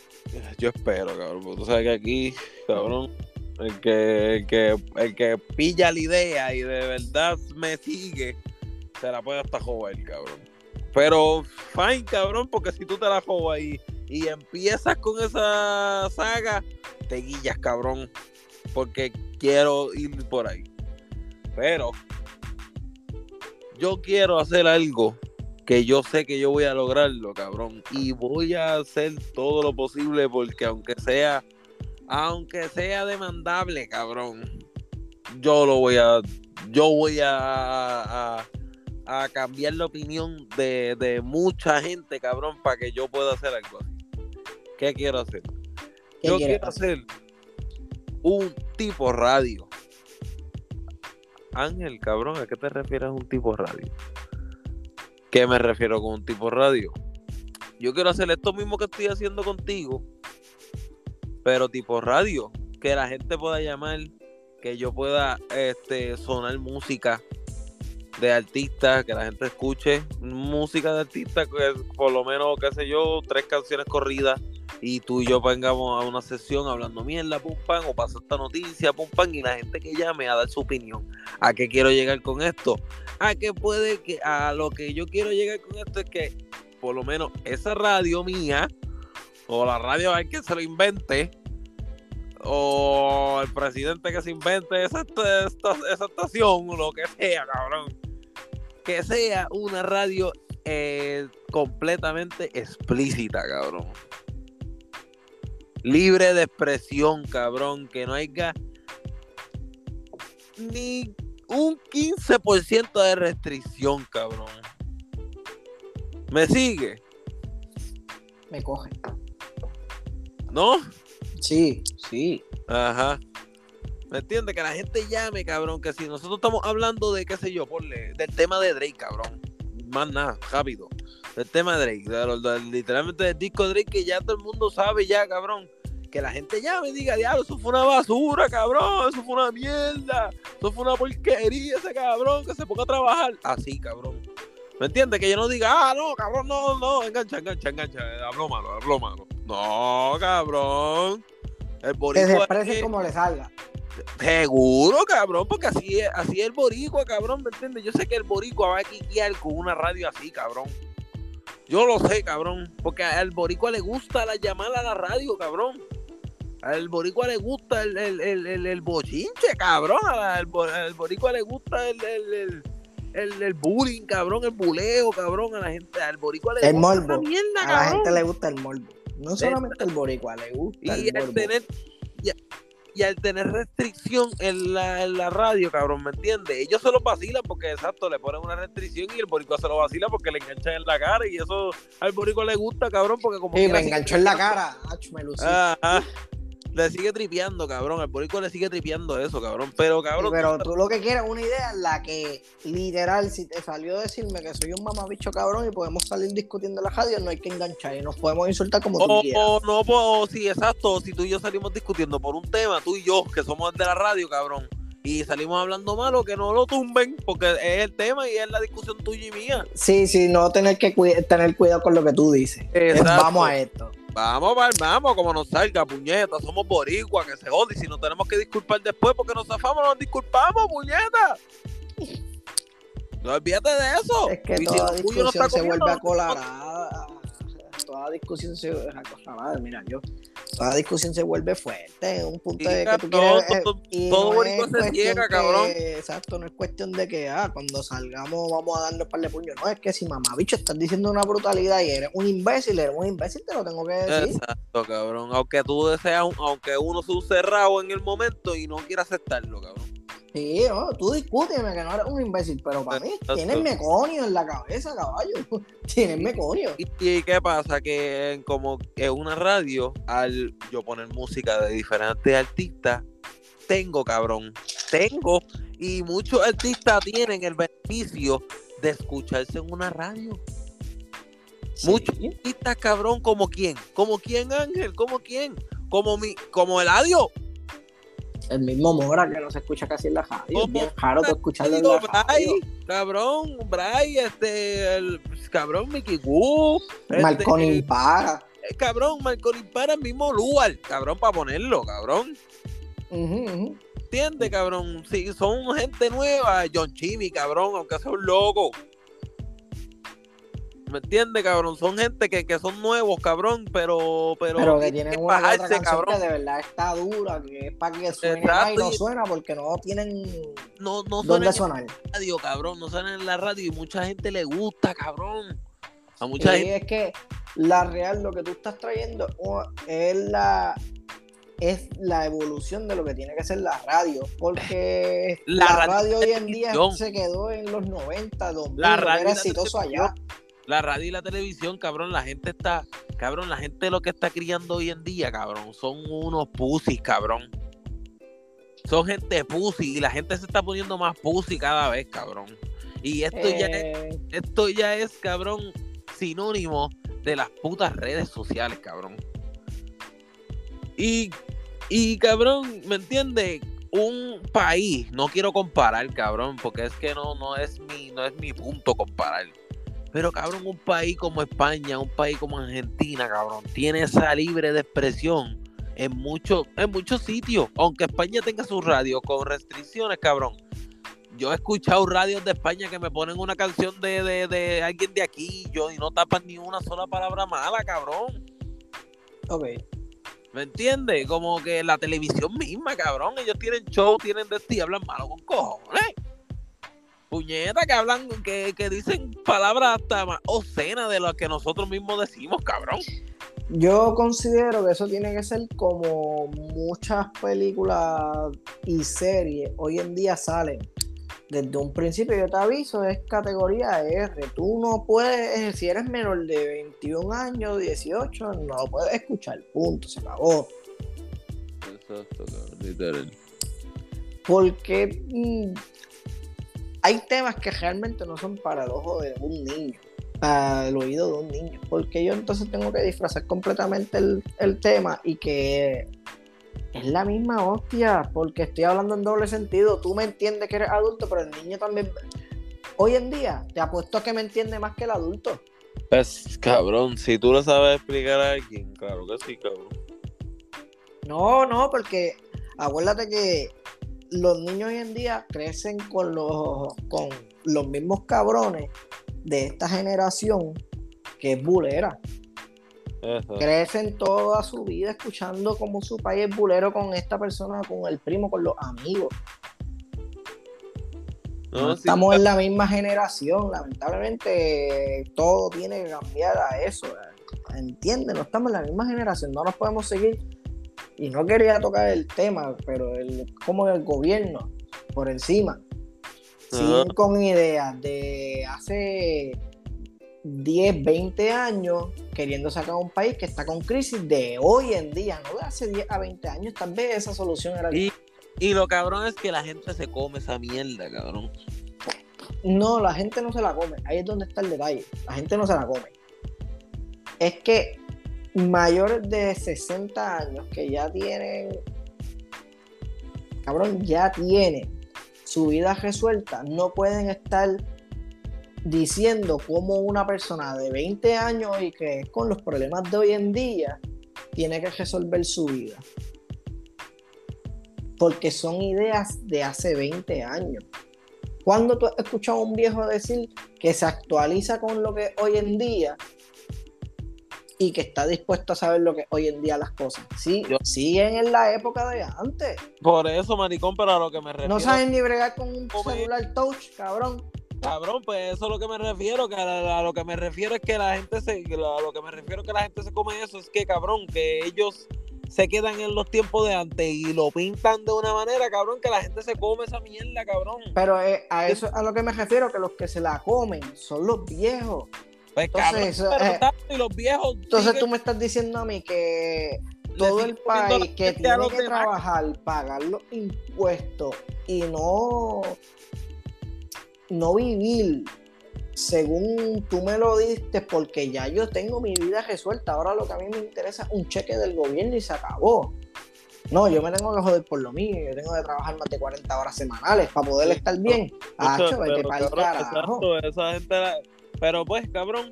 Yo espero, cabrón, porque tú sabes que aquí, cabrón, el que, el que, el que pilla la idea y de verdad me sigue, se la puede hasta jugar, cabrón. Pero, fine, cabrón, porque si tú te la juegas y, y empiezas con esa saga, te guillas, cabrón, porque quiero ir por ahí. Pero yo quiero hacer algo que yo sé que yo voy a lograrlo, cabrón. Y voy a hacer todo lo posible porque aunque sea, aunque sea demandable, cabrón, yo lo voy a, yo voy a, a, cambiar la opinión de, de, mucha gente, cabrón, para que yo pueda hacer algo así. ¿Qué quiero hacer? yo quiero hacer un tipo radio Ángel, cabrón, ¿a qué te refieres un tipo radio? ¿Qué me refiero con un tipo radio? Yo quiero hacer esto mismo que estoy haciendo contigo, pero tipo radio, que la gente pueda llamar, que yo pueda este, sonar música de artistas, que la gente escuche música de artistas, que por lo menos, qué sé yo, tres canciones corridas y tú y yo vengamos a una sesión hablando mierda, pum pan, o pasa esta noticia, pum pan, y la gente que llame a dar su opinión. ¿A qué quiero llegar con esto? A que puede que, a lo que yo quiero llegar con esto es que por lo menos esa radio mía, o la radio hay que se lo invente, o el presidente que se invente esa, esa estación, lo que sea, cabrón. Que sea una radio eh, completamente explícita, cabrón. Libre de expresión, cabrón. Que no haya ni un 15% de restricción, cabrón. ¿Me sigue? Me coge. ¿No? Sí, sí. Ajá. ¿Me entiendes? Que la gente llame, cabrón. Que si nosotros estamos hablando de, qué sé yo, ponle, del tema de Drake, cabrón. Más nada, rápido. El tema Drake. literalmente del disco Drake que ya todo el mundo sabe ya, cabrón que la gente llame y diga, diablo, eso fue una basura, cabrón, eso fue una mierda, eso fue una porquería ese cabrón, que se ponga a trabajar. Así, cabrón. ¿Me entiendes? Que yo no diga, ah, no, cabrón, no, no, engancha, engancha, engancha, hablo malo, hablo malo. No, cabrón. El boricua. Que se como le salga. Seguro, cabrón, porque así es, así es el boricua, cabrón, ¿me entiendes? Yo sé que el boricua va a quiquear con una radio así, cabrón. Yo lo sé, cabrón, porque al boricua le gusta la llamada a la radio, cabrón. Al boricua le gusta el, el, el, el bochinche, cabrón. Al, boricua le gusta el, el, bullying, cabrón, el buleo, cabrón. A la gente, al boricua le el gusta morbo. Mierda, a la gente le gusta el morbo. No solamente el boricua, le gusta y el al Tener, y, al tener restricción en la, en la radio, cabrón, ¿me entiendes? Ellos se lo vacilan porque, exacto, le ponen una restricción y el boricua se lo vacila porque le enganchan en la cara y eso al boricua le gusta, cabrón, porque como... Sí, me enganchó en la cara, me lucí le sigue tripeando, cabrón. El boricua le sigue tripeando eso, cabrón. Pero, cabrón. pero tú lo que quieres una idea en la que, literal, si te salió decirme que soy un mamabicho cabrón y podemos salir discutiendo en la radio, no hay que enganchar y nos podemos insultar como tú quieras. O no, pues, sí, exacto. Si tú y yo salimos discutiendo por un tema, tú y yo, que somos de la radio, cabrón. Y salimos hablando malo, que no lo tumben, porque es el tema y es la discusión tuya y mía. Sí, sí, no tener que tener cuidado con lo que tú dices. vamos a esto. Vamos, vamos, como nos salga, puñeta. Somos boricua, que se jode. Y si nos tenemos que disculpar después porque nos zafamos, nos disculpamos, puñeta. No olvídate de eso. Es que toda discusión se vuelve toda discusión se mira, yo, toda discusión se vuelve fuerte, un punto de que tú quieres, eh, todo, bonito se ciega, cabrón. exacto, no es cuestión de que ah, cuando salgamos vamos a darle par de puños, no, es que si mamá bicho estás diciendo una brutalidad y eres un imbécil, eres un imbécil, te lo tengo que decir. Exacto, cabrón, aunque tú deseas, aunque uno se un cerrado en el momento y no quiera aceptarlo, cabrón. Sí, tú discúteme que no eres un imbécil, pero para mí tienes meconio en la cabeza, caballo. tienes meconio. ¿Y, qué pasa? Que como en una radio, al yo poner música de diferentes artistas, tengo, cabrón, tengo. Y muchos artistas tienen el beneficio de escucharse en una radio. Muchos artistas, cabrón, como quién, como quién, Ángel, como quién, como mi, como el adiós el mismo Mora que no se escucha casi en la radio. Es bien raro escucharlo en la radio. Cabrón, Bray, este, el cabrón Mickey Woo. Este, Marconi Impara. Eh, cabrón, Marconi Impara, el mismo Luar, cabrón, para ponerlo, cabrón. Uh ¿Entiendes, cabrón? Sí, son gente nueva, John Chimmy, cabrón, aunque sea un loco. ¿Me entiendes, cabrón? Son gente que, que, son nuevos, cabrón, pero. Pero, pero que tienen una otra cabrón. que de verdad está dura, que es para que suene y no suena porque no tienen. No, no dónde. En la radio, cabrón, no suenan en la radio y mucha gente le gusta, cabrón. A mucha y es que la real, lo que tú estás trayendo es la es la evolución de lo que tiene que ser la radio, porque la, radio, hoy en día se quedó en los 90, 2000, la radio era exitoso allá la radio y la televisión, cabrón, la gente está, cabrón, la gente lo que está criando hoy en día, cabrón, son unos pusis, cabrón. Son gente pussy y la gente se está poniendo más pussy cada vez, cabrón. Y esto ya es, eh. esto ya es, cabrón, sinónimo de las putas redes sociales, cabrón. Y, y cabrón, ¿me entiendes? Un país, no quiero comparar, cabrón, porque es que no, no es mi, no es mi punto comparar pero cabrón, un país como España, un país como Argentina, cabrón, tiene esa libre de expresión en, muchos en muchos sitios. Aunque España tenga su radio con restricciones, cabrón. yo he escuchado radios de España que me ponen una canción de, de, de alguien de aquí yo, y no tapan ni una sola palabra mala, cabrón. Ok. ¿Me entiendes? Como que la televisión misma, cabrón. Ellos tienen show, tienen de y hablan malo con cojones. Puñeta, que hablan, que, que dicen palabras hasta más obscenas de lo que nosotros mismos decimos, cabrón. Yo considero que eso tiene que ser como muchas películas y series hoy en día salen. Desde un principio yo te aviso, es categoría R. Tú no puedes, si eres menor de 21 años, 18, no lo puedes escuchar. Punto, se acabó. Exacto, cabrón, literal. Porque mm, hay temas que realmente no son para el ojo de un niño al oído de un niño. Porque yo entonces tengo que disfrazar completamente el, tema y que es la misma hostia, porque estoy hablando en doble sentido. Tú me entiendes que eres adulto, pero el niño también. Hoy en día, te apuesto a que me entiende más que el adulto. Pues, cabrón, si tú lo sabes explicar a alguien, claro que sí, cabrón. No, no, porque acuérdate que los niños hoy en día crecen con los, con los mismos cabrones de esta generación que es bulera. Crecen toda su vida escuchando como su país es bulero con esta persona, con el primo, con los amigos. No, estamos en la misma generación, lamentablemente todo tiene que cambiar a eso. Entiende, no estamos en la misma generación, no nos podemos seguir. Y no quería tocar el tema, pero el, como el gobierno por encima. Siguen con ideas de hace 10, 20 años queriendo sacar un país que está con crisis de hoy en día, no de hace 10 a 20 años, tal vez esa solución era... Y, y lo cabrón es que la gente se come esa mierda, cabrón. No, la gente no se la come, ahí es donde está el detalle, la gente no se la come. Es que mayores de 60 años que ya tienen, cabrón, ya tienen su vida resuelta, no pueden estar diciendo cómo una persona de 20 años y que con los problemas de hoy en día tiene que resolver su vida. Porque son ideas de hace 20 años. cuando tú has escuchado a un viejo decir que se actualiza con lo que hoy en día y que está dispuesto a saber lo que hoy en día las cosas. Sí, siguen en la época de antes. Por eso, maricón, pero a lo que me refiero. No saben ni bregar con un celular touch, cabrón. Cabrón, pues eso es lo que me refiero, que a, lo que me refiero es que la gente se, a lo que me refiero que la gente se come eso, es que cabrón, que ellos se quedan en los tiempos de antes y lo pintan de una manera, cabrón, que la gente se come esa mierda, cabrón. Pero eh, a eso a lo que me refiero, que los que se la comen son los viejos. Pues entonces, eh, y los viejos. Entonces tú me estás diciendo a mí que todo el país que tiene que trabajar, pagar los impuestos y no, no vivir según tú me lo diste, porque ya yo tengo mi vida resuelta. Ahora lo que a mí me interesa es un cheque del gobierno y se acabó. No, yo me tengo que joder por lo mío. Yo tengo que trabajar más de 40 horas semanales para poder estar bien. Ah, vete para el carajo. esa gente pero pues, cabrón,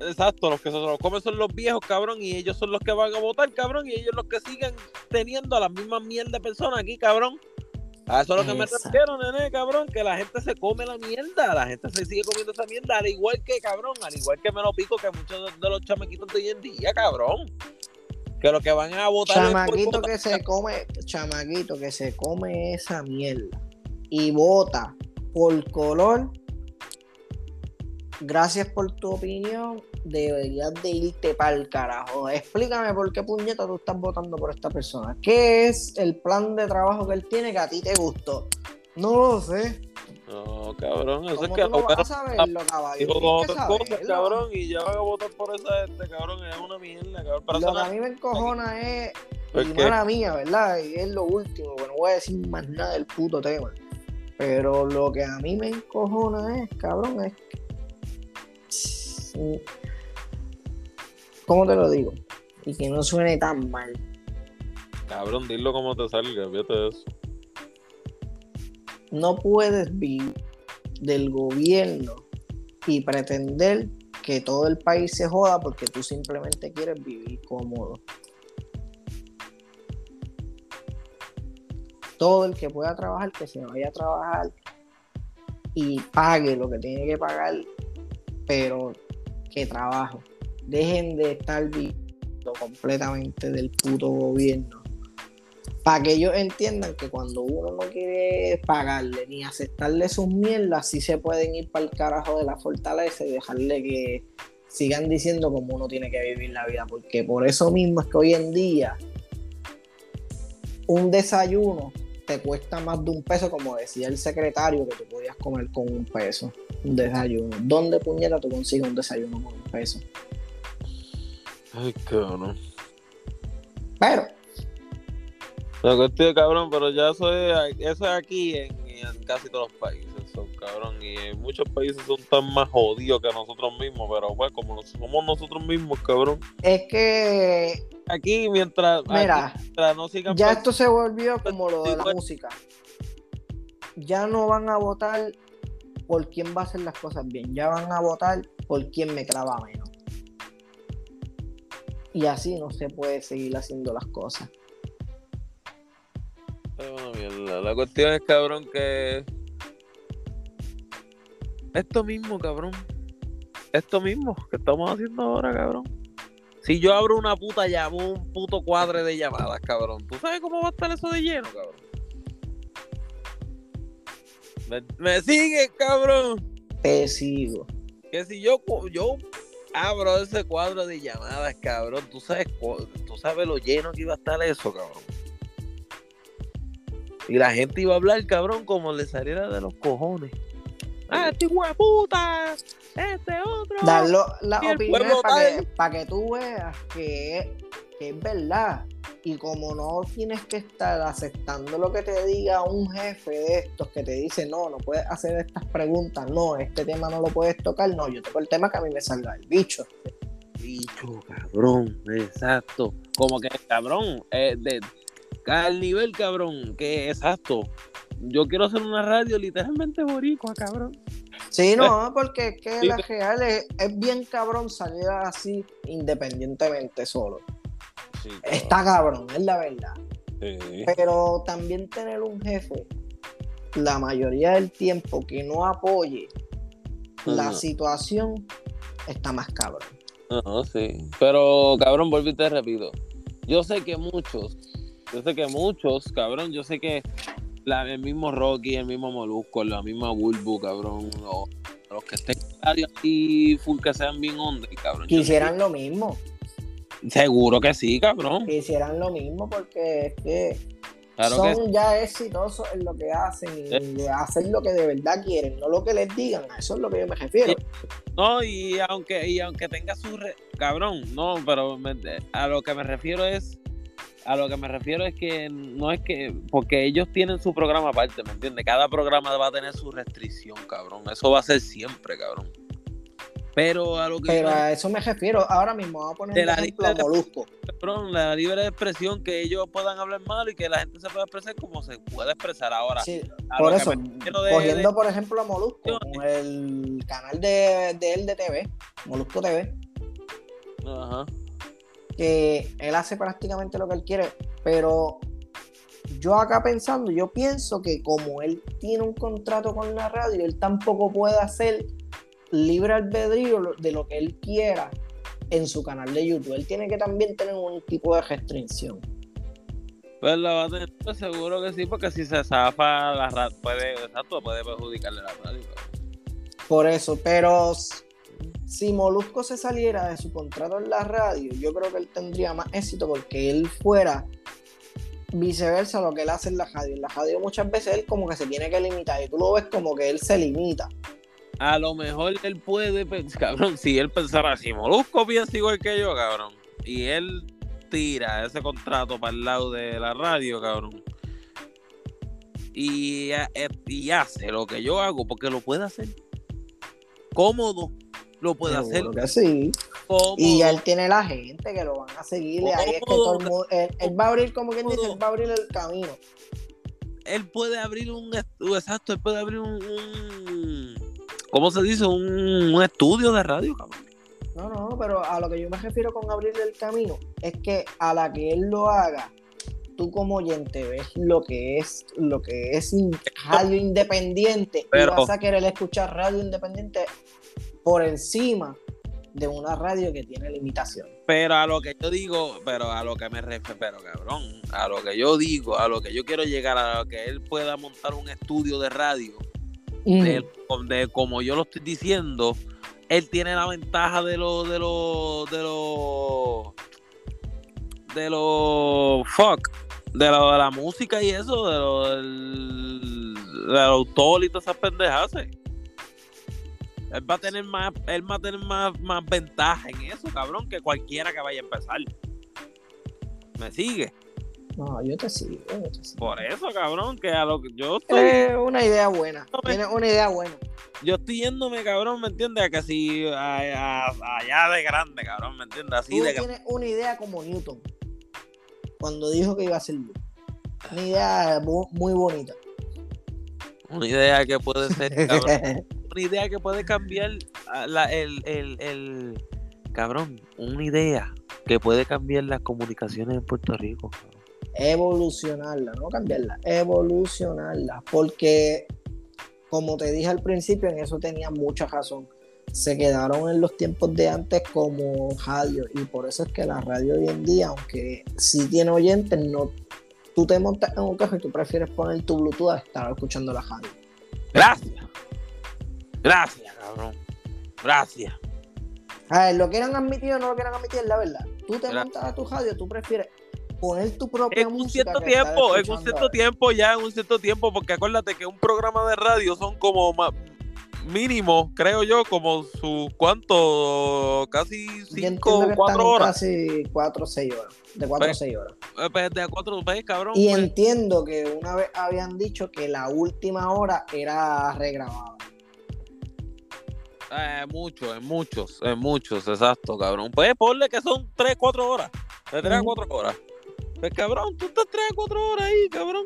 exacto, los que se los comen son los viejos, cabrón, y ellos son los que van a votar, cabrón, y ellos los que siguen teniendo a la misma mierda de personas aquí, cabrón. A eso es lo que me refiero, nene, cabrón, que la gente se come la mierda, la gente se sigue comiendo esa mierda, al igual que, cabrón, al igual que me lo pico que muchos de los chamaquitos de hoy en día, cabrón. Que lo que van a votar chamaquito que se come, chamaquito que se come esa mierda y vota por color gracias por tu opinión, deberías de irte para el carajo. Explícame por qué puñeta tú estás votando por esta persona. ¿Qué es el plan de trabajo que él tiene que a ti te gustó? No lo sé. No, cabrón, eso es que no vas a saberlo, caballo. cabrón, y ya van a votar por esa gente, cabrón, es una mierda, cabrón. lo que a mí me encojona es, y mala mía, ¿verdad? Y es lo último, que no voy a decir más nada del puto tema. Pero lo que a mí me encojona es, cabrón, es ¿Cómo te lo digo? Y que no suene tan mal. Cabrón, dilo como te salga, fíjate eso. No puedes vivir del gobierno y pretender que todo el país se joda porque tú simplemente quieres vivir cómodo. Todo el que pueda trabajar, que se vaya a trabajar y pague lo que tiene que pagar, pero que trabaje. Dejen de estar viviendo completamente del puto gobierno. Para que ellos entiendan que cuando uno no quiere pagarle ni aceptarle sus mierdas, sí se pueden ir para el carajo de la fortaleza y dejarle que sigan diciendo cómo uno tiene que vivir la vida. Porque por eso mismo es que hoy en día un desayuno te cuesta más de un peso, como decía el secretario, que tú podías comer con un peso, un desayuno. ¿Dónde puñeta tú consigues un desayuno con un peso? Ay, cabrón. Pero. La cuestión, cabrón, pero ya eso es, eso es aquí en, en casi todos los países, son, cabrón. Y en muchos países son tan más jodidos que nosotros mismos, pero pues como somos nosotros mismos, cabrón. Es que aquí mientras, Mira, aquí, mientras no sigan ya esto se volvió como lo de la música. Ya no van a votar por quién va a hacer las cosas bien, ya van a votar por quién me clava menos. Y así no se puede seguir haciendo las cosas. Mierda. La cuestión es, cabrón, que esto mismo, cabrón. Esto mismo que estamos haciendo ahora, cabrón. Si yo abro una puta llama, un puto cuadre de llamadas, cabrón, ¿tú sabes cómo va a estar eso de lleno, cabrón? Me, sigue, cabrón. Te sigo. Que si yo, yo abro ese cuadro de llamadas, cabrón, ¿tú sabes, tú sabes lo lleno que iba a estar eso, cabrón. Y la gente iba a hablar, cabrón, como le saliera de los cojones. ¡Ah, este puta! ¡Este otro! Darlo la opinión para que, pa que, tú veas que, que, es verdad. Y como no tienes que estar aceptando lo que te diga un jefe de estos que te dice, no, no puedes hacer estas preguntas, no, este tema no lo puedes tocar, no, yo toco el tema que a mí me salga el bicho. Bicho, cabrón, exacto. Como que, cabrón, eh, de, al nivel, cabrón, que exacto yo quiero hacer una radio literalmente boricua, cabrón. Sí, no, porque es que la real es, bien cabrón salir así independientemente solo. Está cabrón, es la verdad. Pero también tener un jefe la mayoría del tiempo que no apoye la situación está más cabrón. No, sí. Pero cabrón, volví y te repito. Yo sé que muchos, yo sé que muchos, cabrón, yo sé que la, el mismo Rocky, el mismo Molusco, la misma Bulbu, cabrón. Los, los que estén y full que sean bien onda, cabrón. Quisieran lo mismo. Seguro que sí, cabrón. Quisieran lo mismo porque es que son ya exitosos en lo que hacen y hacen lo que de verdad quieren, no lo que les digan. A eso es lo que yo me refiero. No, y aunque, y aunque tenga su. Cabrón, no, pero a lo que me refiero es a lo que me refiero es que no es que, porque ellos tienen su programa aparte, ¿me entiendes? Cada programa va a tener su restricción, cabrón. Eso va a ser siempre, cabrón. Pero a lo que. Pero a eso me refiero. Ahora mismo vamos a poner un ejemplo a Molusco. La libre expresión, que ellos puedan hablar mal y que la gente se pueda expresar como se puede expresar ahora. Sí, por eso, cogiendo por ejemplo a Molusco, el canal de, de él de TV, Molusco TV. Ajá que él hace prácticamente lo que él quiere, pero yo acá pensando, yo pienso que como él tiene un contrato con la radio, él tampoco puede hacer libre albedrío de lo que él quiera en su canal de YouTube. Él tiene que también tener un tipo de restricción. Pues la va a tener, pues seguro que sí, porque si se zafa la radio, puede, exacto, puede perjudicarle la radio. Por eso, pero si Molusco se saliera de su contrato en la radio, yo creo que él tendría más éxito porque él fuera viceversa a lo que él hace en la radio. En la radio muchas veces él como que se tiene que limitar y tú lo ves como que él se limita. A lo mejor él puede pensar, cabrón, si él pensara así, Molusco piensa igual que yo, cabrón, y él tira ese contrato para el lado de la radio, cabrón. Y, eh, y hace lo que yo hago porque lo puede hacer cómodo lo puede hacer. sí. Y ya él tiene la gente que lo van a seguir. ahí es que todo el mundo, él, va a abrir, como quien dice, él va a abrir el camino. Él puede abrir un exacto, él puede abrir un, ¿cómo se dice? Un, estudio de radio, cabrón. No, no, pero a lo que yo me refiero con abrirle el camino es que a la que él lo haga, tú como oyente ves lo que es lo que es radio independiente y vas a querer escuchar radio independiente por encima de una radio que tiene limitación. Pero a lo que yo digo, pero a lo que me refiero, pero cabrón, a lo que yo digo, a lo que yo quiero llegar, a lo que él pueda montar un estudio de radio, de, como yo lo estoy diciendo, él tiene la ventaja de los, de los, de los, de los, fuck, de, lo, de la música y eso, de lo del, de autor y todas esas pendejas. Él va a tener más, él va a tener más, más ventaja en eso, cabrón, que cualquiera que vaya a empezar. ¿Me sigue? No, yo te sigo, Por eso, cabrón, que a lo que yo estoy. Es una idea buena. Tiene una idea buena. Yo estoy yéndome, cabrón, ¿me entiendes? A que si allá de grande, cabrón, ¿me entiendes? Así Tú de tienes una idea como Newton. Cuando dijo que iba a ser. Una idea muy bonita. Una idea que puede ser, cabrón. una idea que puede cambiar la, el, el, el, cabrón, una idea que puede cambiar las comunicaciones en Puerto Rico. Evolucionarla, no cambiarla, evolucionarla, porque como te dije al principio, en eso tenía mucha razón. Se quedaron en los tiempos de antes como radio y por eso es que la radio hoy en día, aunque sí tiene oyentes, no, tú te montas en un carro y tú prefieres poner tu Bluetooth a estar escuchando la radio. Gracias. Gracias, cabrón. Gracias. A ver, lo quieran admitir o no lo quieran admitir, la verdad. Tú te montas a tu radio, tú prefieres poner tu propia en un cierto tiempo, en un cierto tiempo ya, en un cierto tiempo, porque acuérdate que un programa de radio son como mínimo, creo yo, como sus cuánto, casi cinco, o cuatro horas. Casi cuatro o seis horas, de cuatro a seis horas. Eh, pues, de cuatro, pues, cabrón. Y pues. entiendo que una vez habían dicho que la última hora era regrabada. Eh, muchos, en muchos, en muchos, exacto, cabrón. Pues ponle que son 3, 4 horas. De 3 a 4 horas. Pues cabrón, tú estás 3 a 4 horas ahí, cabrón.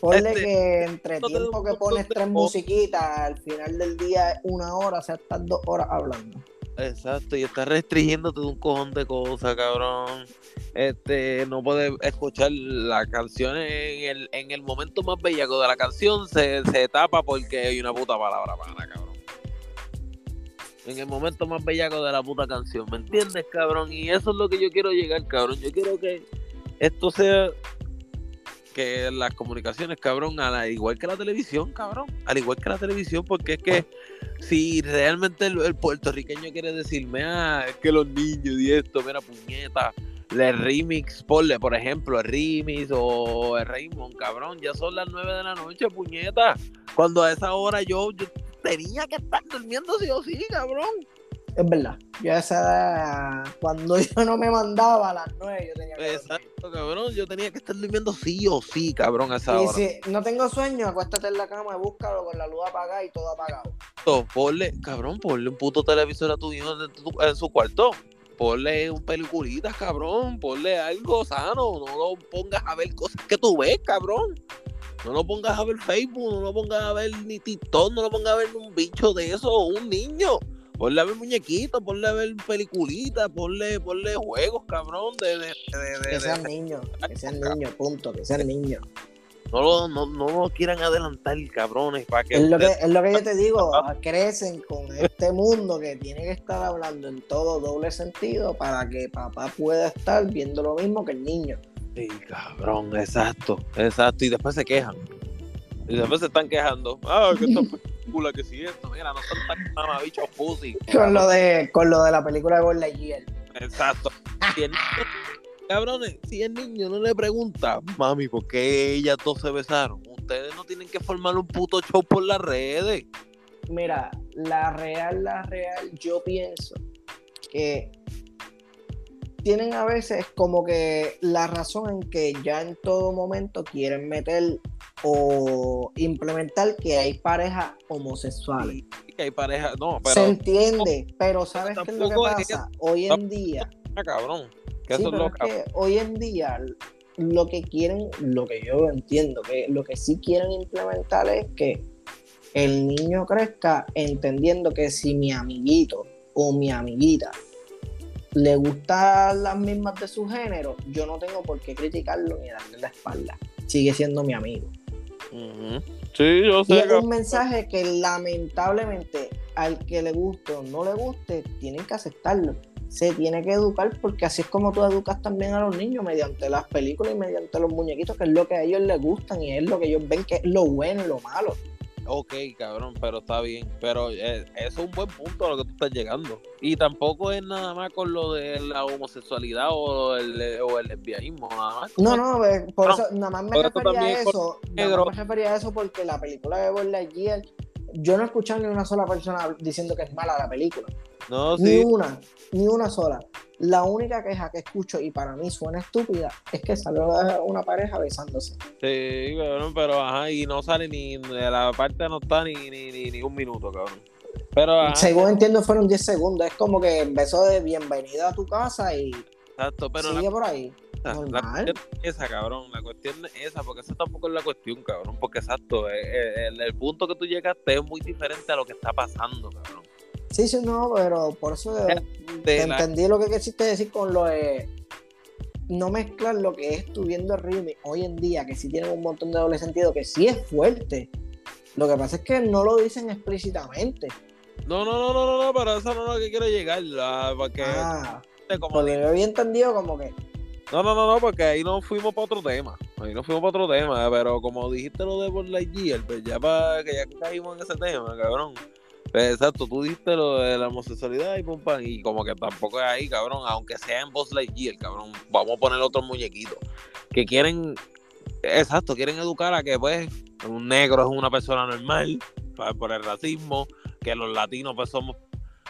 Ponle este, que entre tiempo que pones tres musiquitas, al final del día una hora, o sea, estás dos horas hablando. Exacto, y estás restringiéndote de un cojón de cosas, cabrón este, no puede escuchar la canción en el, en el momento más bellaco de la canción, se, tapa porque hay una puta palabra para cabrón. En el momento más bellaco de la puta canción, ¿me entiendes, cabrón? Y eso es lo que yo quiero llegar, cabrón. Yo quiero que esto sea que las comunicaciones, cabrón, al igual que la televisión, cabrón, al igual que la televisión, porque es que si realmente el, puertorriqueño quiere decirme, ah, es que los niños y esto, mira, puñeta, el remix, ponle, por ejemplo, el remix o el Raymond, cabrón, ya son las 9 de la noche, puñeta. Cuando a esa hora yo, yo tenía que estar durmiendo sí o sí, cabrón. Es verdad, yo a esa cuando yo no me mandaba a las 9, yo tenía que Exacto, cabrón, yo tenía que estar durmiendo sí o sí, cabrón, a esa y hora. si no tengo sueño, acuéstate en la cama y búscalo con la luz apagada y todo apagado. Ponle, cabrón, ponle un puto televisor a tu hijo en su cuarto ponle un peliculitas, cabrón, ponle algo sano, no lo pongas a ver cosas que tú ves, cabrón. No lo pongas a ver Facebook, no lo pongas a ver ni TikTok, no lo pongas a ver un bicho de eso, un niño. Ponle a ver muñequitos, ponle a ver peliculitas, ponle, ponle juegos, cabrón. De, de, de, que sean niños, que sean niños, punto, que sean niños. No lo, no, no lo quieran adelantar, cabrones, para que... Es lo que, es lo que yo te digo, crecen con este mundo que tiene que estar hablando en todo doble sentido para que papá pueda estar viendo lo mismo que el niño. Sí, cabrón, exacto, exacto, y después se quejan. Y después se están quejando. Ah, que esta película, que si esto, mira, no son tan mamabichos pussy. Con lo de, con lo de la película de Buzz Lightyear. Exacto. Cabrones, si el niño no le pregunta, mami, ¿por qué ellas dos se besaron? Ustedes no tienen que formar un puto show por las redes. Mira, la real, la real, yo pienso que tienen a veces como que la razón en que ya en todo momento quieren meter o implementar que hay parejas homosexuales. que hay parejas, no, pero. Se entiende, pero ¿sabes qué es lo que pasa? Hoy en día. Cabrón que hoy en día lo que quieren, lo que yo entiendo, que lo que sí quieren implementar es que el niño crezca entendiendo que si mi amiguito o mi amiguita le gustan las mismas de su género, yo no tengo por qué criticarlo ni darle la espalda. Sigue siendo mi amigo. Sí, yo sé. Y es un mensaje que lamentablemente al que le guste o no le guste, tienen que aceptarlo. Se tiene que educar porque así es como tú educas también a los niños mediante las películas y mediante los muñequitos, que es lo que a ellos les gustan y es lo que ellos ven que es lo bueno y lo malo. Ok, cabrón, pero está bien. Pero eh, eso es un buen punto a lo que tú estás llegando. Y tampoco es nada más con lo de la homosexualidad o el, o el lesbianismo, nada más. No, no, por eso, nada más me refería a eso. Nada más me refería a eso porque la película de Lightyear, yo no he escuchado ni una sola persona diciendo que es mala la película. No, Ni una, ni una sola. La única queja que escucho, y para mí suena estúpida, es que sale una pareja besándose. Sí, cabrón, pero ajá, y no sale ni, de la parte no está ni, ni, ni, un minuto, cabrón. Pero, ajá, Según entiendo, fueron 10 segundos. Es como que beso de bienvenida a tu casa y Exacto, pero sigue por ahí. La, cuestión es esa, cabrón. La cuestión es esa, porque esa tampoco es la cuestión, cabrón. Porque exacto, eh, eh, el, el punto que tú llegaste es muy diferente a lo que está pasando, cabrón. Sí, sí, no, pero por eso de, De la- entendí lo que quisiste decir con lo de no mezclar lo que es tu viendo remake hoy en día, que sí tienen un montón de doble sentido, que sí es fuerte. Lo que pasa es que no lo dicen explícitamente. No, no, no, no, no, no, pero eso no es lo que quiero llegar. la- porque, Ah, como porque yo había entendido como que No, no, no, no, porque ahí nos fuimos para otro tema. Ahí nos fuimos para otro tema, pero como dijiste lo de Lightyear, pues ya para que ya caímos en ese tema, cabrón. Exacto, tú dijiste lo de la homosexualidad y pum pam, y como que tampoco es ahí, cabrón, aunque sea en Buzz Lightyear, cabrón. Vamos a poner otros muñequitos que quieren, exacto, quieren educar a que pues un negro es una persona normal, por el racismo, que los latinos pues somos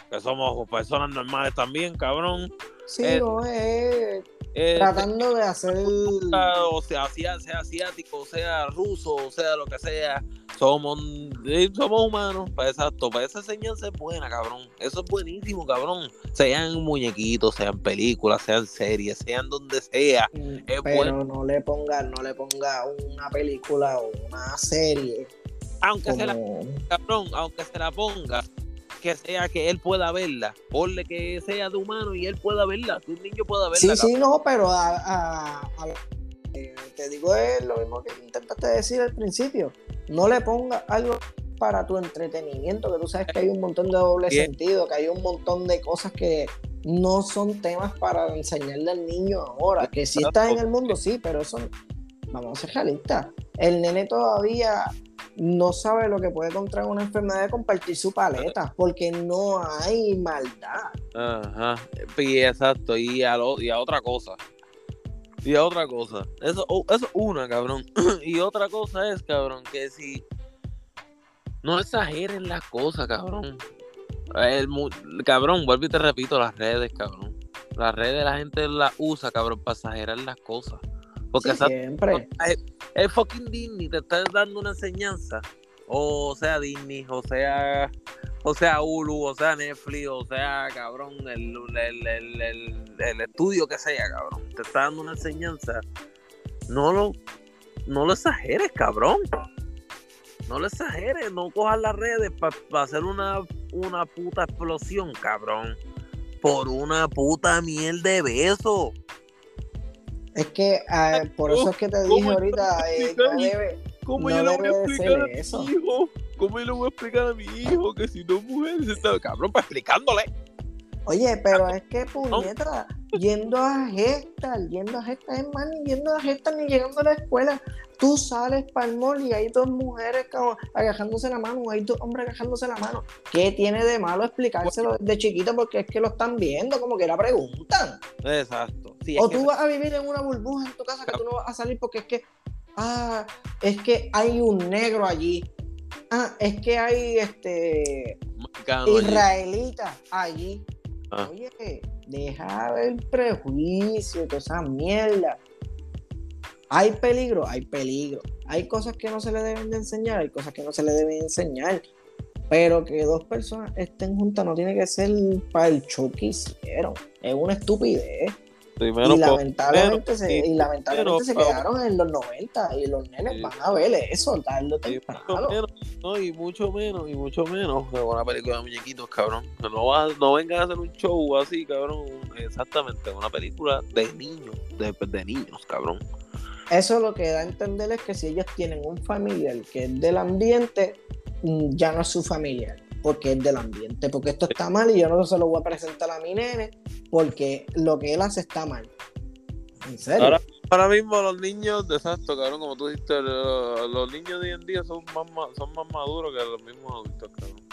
que somos personas normales también, cabrón. sí, Eh, no es Eh, tratando de hacer o sea, sea, sea asiático, sea ruso, o sea lo que sea, somos, eh, somos humanos, pues exacto, pues esa enseñanza es buena, cabrón, eso es buenísimo, cabrón, sean muñequitos, sean películas, sean series, sean donde sea, es pero bueno. no le ponga, no le ponga una película o una serie aunque se la, cabrón, aunque se la ponga, que sea que él pueda verla, ponle que sea de humano y él pueda verla, que un niño pueda verla, Sí, cabrón. sí, no, pero a, a- a- te digo es lo mismo que intentaste decir al principio. No le pongas algo para tu entretenimiento, que tú sabes que hay un montón de doble Bien. sentido, que hay un montón de cosas que no son temas para enseñarle al niño ahora. Que si está en el mundo, sí, pero eso, vamos a ser realistas. El nene todavía no sabe lo que puede contraer una enfermedad de compartir su paleta, porque no hay maldad. Ajá, y exacto, y a, lo- y a otra cosa. Y a otra cosa. Eso, oh, es una, cabrón. y otra cosa es, cabrón, que si no exageren las cosas, cabrón. El, cabrón, vuelvo y te repito, las redes, cabrón. Las redes la gente las usa, cabrón, para exagerar las cosas. Porque Sí, siempre. el fucking Disney te está dando una enseñanza. O sea Disney, o sea, o sea Hulu, o sea Netflix, o sea, cabrón, el, el, el, el- estudio que sea, cabrón. Te está dando una enseñanza. No lo, no lo exageres, cabrón. No lo exageres, no cojas las redes para hacer una, una puta explosión, cabrón. Por una puta miel de beso. Es que ah, por eso es que te dije ¿Cómo ahorita, eh, no debe- ¿Cómo No yo le voy a explicar a mi eso. hijo? ¿Cómo yo le voy a explicar a mi hijo que si dos mujeres está cabrón para explicándole? Oye, pero es que puñeta, yendo a gestas, yendo a gestas, es más, ni yendo a gestas ni llegando a la escuela. Tú sales para el mall y hay dos mujeres agajándose la mano, hay dos hombres agajándose la mano. ¿Qué tiene de malo explicárselo desde chiquito? Porque es que lo están viendo, como que la preguntan. Exacto. Sí, O que- tú vas a vivir en una burbuja en tu casa que tú no vas a salir porque es que, ah, es que hay un negro allí. Ah, es que hay este mexicano allí. israelita allí. Oye, deja el prejuicio y toda esa mierda. Hay peligro, hay peligro. Hay cosas que no se le deben de enseñar, hay cosas que no se le deben enseñar. Pero que dos personas estén juntas no tiene que ser para el show que hicieron. Es una estupidez. Y lamentablemente, se, y lamentablemente se quedaron en los 90 y los nenes van a ver eso tarde temprano. no, y mucho menos, y mucho menos que una película de muñequitos, cabrón. No, va, no vengan a hacer un show así, cabrón. Exactamente, una película de niños, de, de niños, cabrón. Eso lo que da a entender es que si ellos tienen un familiar que es del ambiente, mm, ya no es su familiar porque es del ambiente, porque esto está mal y yo no se lo voy a presentar a mi nene porque lo que él hace está mal. En serio. Ahora, mismo los niños, exacto, cabrón, como tú dijiste, los, niños de hoy en día son más, son más maduros que los mismos adultos, cabrón.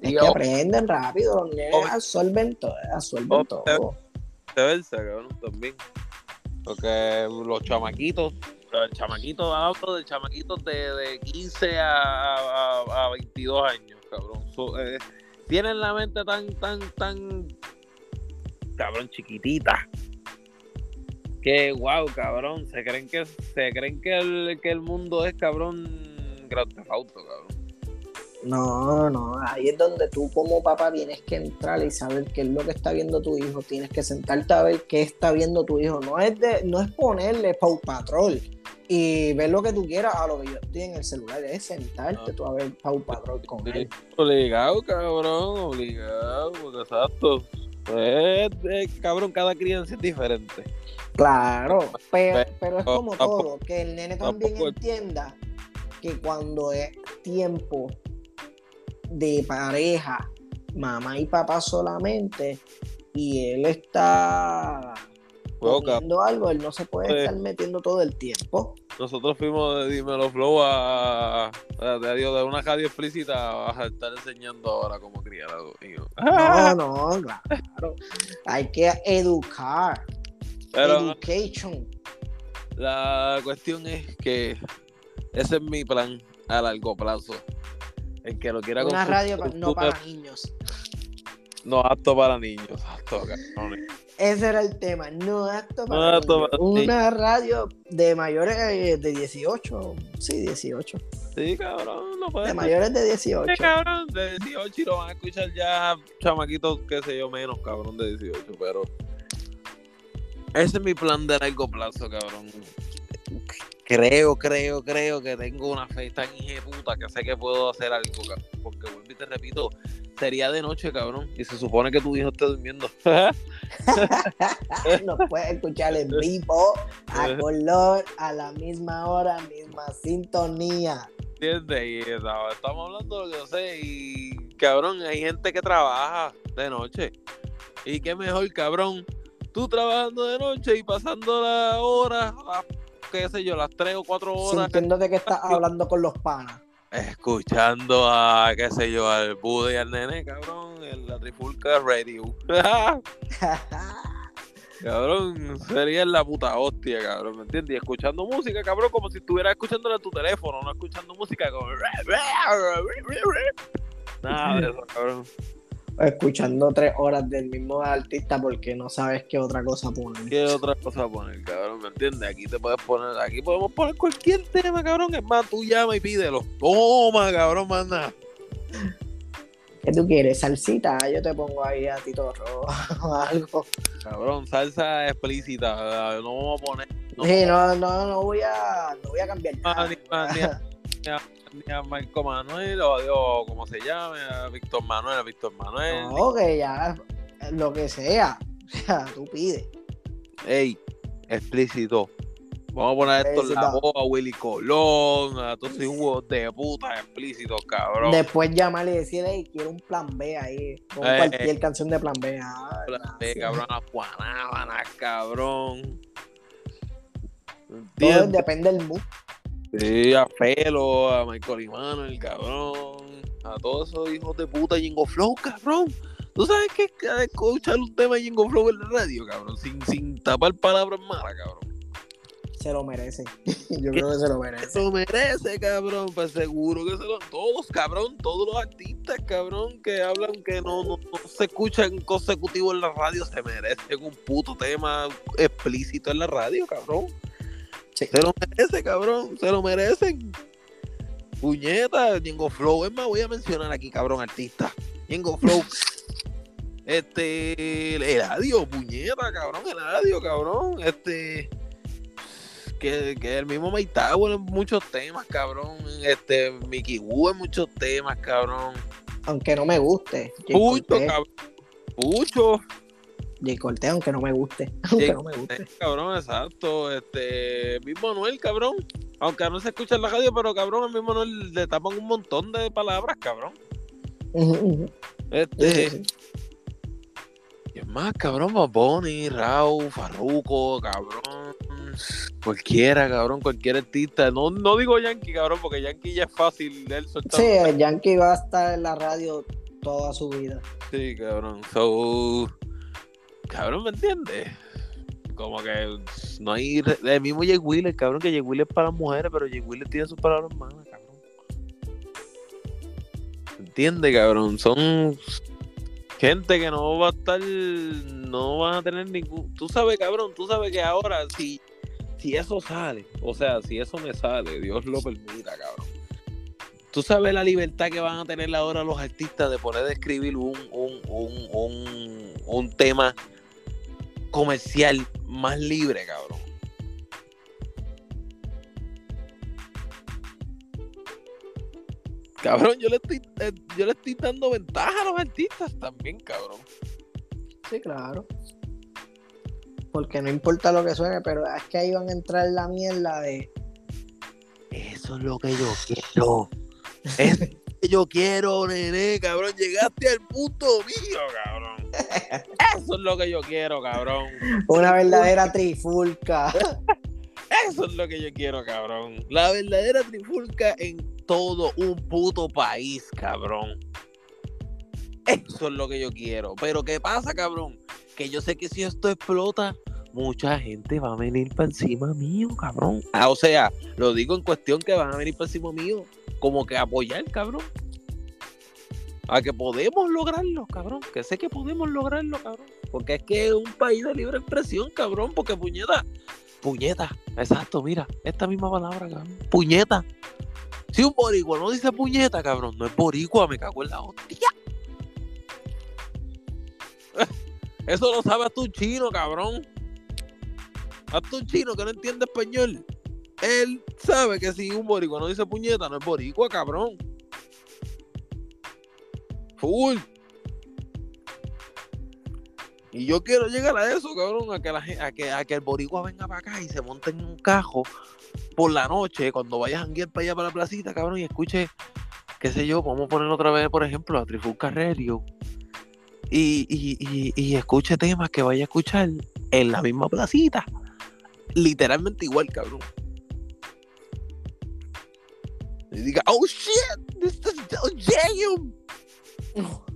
Es que aprenden rápido, los niños absorben todo, absorben todo. Viceversa, cabrón, también. Porque los chamaquitos el chamaquito, hablo de chamaquitos de, de 15 a, a, 22 años, cabrón. Eh, tienen la mente tan, tan, tan, cabrón, chiquitita. Que wow, cabrón, se creen que se creen que el, que el mundo es cabrón Grand Auto, cabrón. No, no, ahí es donde tú como papá tienes que entrar y saber qué es lo que está viendo tu hijo, tienes que sentarte a ver qué está viendo tu hijo, no es de, no es ponerle Pau Patrol y ver lo que tú quieras a lo que yo estoy en el celular, es sentarte tú a ver Pau Patrol con él. Obligado, cabrón, obligado, exacto. Pues, eh, cabrón, cada crianza es diferente. Claro, pero, pero es como todo, que el nene también entienda que cuando es tiempo de pareja, mamá y papá solamente, y él está comiendo algo, él no se puede pues, estar metiendo todo el tiempo. Nosotros fuimos de Dímelo Flow a, de, una radio explícita a estar enseñando ahora cómo criar a. No, no, claro. Hay que educar. Education. La cuestión es que ese es mi plan a largo plazo. El que lo quiera Una radio no para niños. No apto para niños. Ese era el tema. No apto para. Una radio de mayores eh, de 18. Sí, 18. Sí, cabrón. No puede de mayores de 18. Sí, cabrón, de 18 y lo van a escuchar ya chamaquitos, qué sé yo, menos, cabrón, de 18. Pero ese es mi plan de largo plazo, cabrón creo, creo, creo que tengo una fe tan puta que sé que puedo hacer algo, cabrón. Porque vuelvo y te repito, sería de noche, cabrón. Y se supone que tu hijo esté durmiendo. Nos puedes escuchar en vivo, a color, a la misma hora, misma sintonía. ¿Entiendes? Y estamos hablando de lo que yo sé. Y cabrón, hay gente que trabaja de noche. Y qué mejor, cabrón. Tú trabajando de noche y pasando la hora, qué sé yo, las tres o cuatro horas. de que estás hablando con los panas. Escuchando a, qué sé yo, al Buda y al nene, cabrón, en la Trifulca Radio. cabrón, sería la puta hostia, cabrón, ¿me entiendes? Y escuchando música, cabrón, como si estuvieras escuchándola en tu teléfono, no escuchando música como... Nada de eso, cabrón escuchando tres horas del mismo artista porque no sabes qué otra cosa poner. ¿Qué otra cosa poner, cabrón? ¿Me entiendes? Aquí te puedes poner, aquí podemos poner cualquier tema, cabrón. Es más, tú llama y pídelo. Toma, cabrón, manda. ¿Qué tú quieres? ¿Salsita? Yo te pongo ahí a Tito Rojo o algo. Cabrón, salsa explícita. No vamos a poner. No, sí, no, no, no voy a, no voy a cambiar nada. ni a Marco Manuel o a Dios, como se llame, a Víctor Manuel, a Víctor Manuel. No, que ya, lo que sea. O sea, tú pides. Ey, explícito. Vamos a poner esto en la voz a Willy Colón, a todos esos juegos de puta explícitos, cabrón. Después llamarle y decirle, hey, quiero un plan B ahí, con eh, cualquier eh. canción de plan B. Ah, plan B, cabrón, a Juanábanas, cabrón. Todo depende del mood. Sí, a Pelo, a Michael el cabrón, a todos esos hijos de puta Jingo Flow, cabrón. ¿Tú sabes que escuchar un tema de Jingo Flow en la radio, cabrón? Sin, sin tapar palabras malas, cabrón. Se lo merece. Yo creo que se lo merece. Se lo merece, cabrón. Pues seguro que se lo. Todos, cabrón. Todos los artistas, cabrón, que hablan que no, no, no se escuchan consecutivo en la radio, se merecen un puto tema explícito en la radio, cabrón. Se lo merece, cabrón. Se lo merecen. Puñeta, Ñengo Flow. Es más, voy a mencionar aquí, cabrón, artista. Ñengo Flow. Este, el audio, puñeta, cabrón, el audio, cabrón. Este, que, que el mismo Mike en muchos temas, cabrón. Este, Mickey Wu en muchos temas, cabrón. Aunque no me guste. Pucho, cabrón. Pucho. J. Cortés, aunque no me guste. Aunque no me guste. Cabrón, exacto. Este, mismo Noel, cabrón. Aunque no se escucha en la radio, pero cabrón, al mismo Noel le tapan un montón de palabras, cabrón. Este. Y es más, cabrón, Bonnie, Raúl, Farruko, cabrón. Cualquiera, cabrón, cualquier artista. No, no digo Yankee, cabrón, porque Yankee ya es fácil él. Sí, el Yankee va a estar en la radio toda su vida. Sí, cabrón. So, cabrón, ¿me entiendes? Como que no hay. El mismo Jay Wheeler, cabrón, que Jay Wheeler es para las mujeres, pero Jay Wheeler tiene sus palabras malas, cabrón. ¿Entiendes, cabrón? Son gente que no va a estar. No van a tener ningún. Tú sabes, cabrón, tú sabes que ahora, si, si eso sale, o sea, si eso me sale, Dios lo permita, cabrón. Tú sabes la libertad que van a tener ahora los artistas de poder escribir un, un, un, un tema comercial más libre, cabrón. Cabrón, yo le estoy, eh, yo le estoy dando ventaja a los artistas también, cabrón. Sí, claro. Porque no importa lo que suene, pero es que ahí van a entrar la mierda de. Eso es lo que yo quiero. es que yo quiero, nene, cabrón. Llegaste al punto mío, cabrón. Eso es lo que yo quiero, cabrón. Una verdadera trifulca. Eso es lo que yo quiero, cabrón. La verdadera trifulca en todo un puto país, cabrón. Eso es lo que yo quiero. Pero ¿qué pasa, cabrón? Que yo sé que si esto explota, mucha gente va a venir para encima mío, cabrón. Ah, o sea, lo digo en cuestión que van a venir para encima mío. Como que apoyar, cabrón a que podemos lograrlo, cabrón. Que sé que podemos lograrlo, cabrón. Porque es que es un país de libre expresión, cabrón. Porque puñeta, puñeta, exacto, mira, esta misma palabra, cabrón. Puñeta. Si un boricua no dice puñeta, cabrón, no es boricua, me cago en la hostia. Eso lo sabe hasta un chino, cabrón. Hasta un chino que no entiende español. Él sabe que si un boricua no dice puñeta, no es boricua, cabrón. Full. Y yo quiero llegar a eso, cabrón, a que, la, a que, a que el boricua venga para acá y se monte en un cajo por la noche, cuando vayas a janguear para allá para la placita, cabrón, y escuche, qué sé yo, vamos a poner otra vez, por ejemplo, a Trifulca Radio. Y, y, y, y, escuche temas que vaya a escuchar en la misma placita. Literalmente igual, cabrón. Y diga, oh shit, this is oh, damn.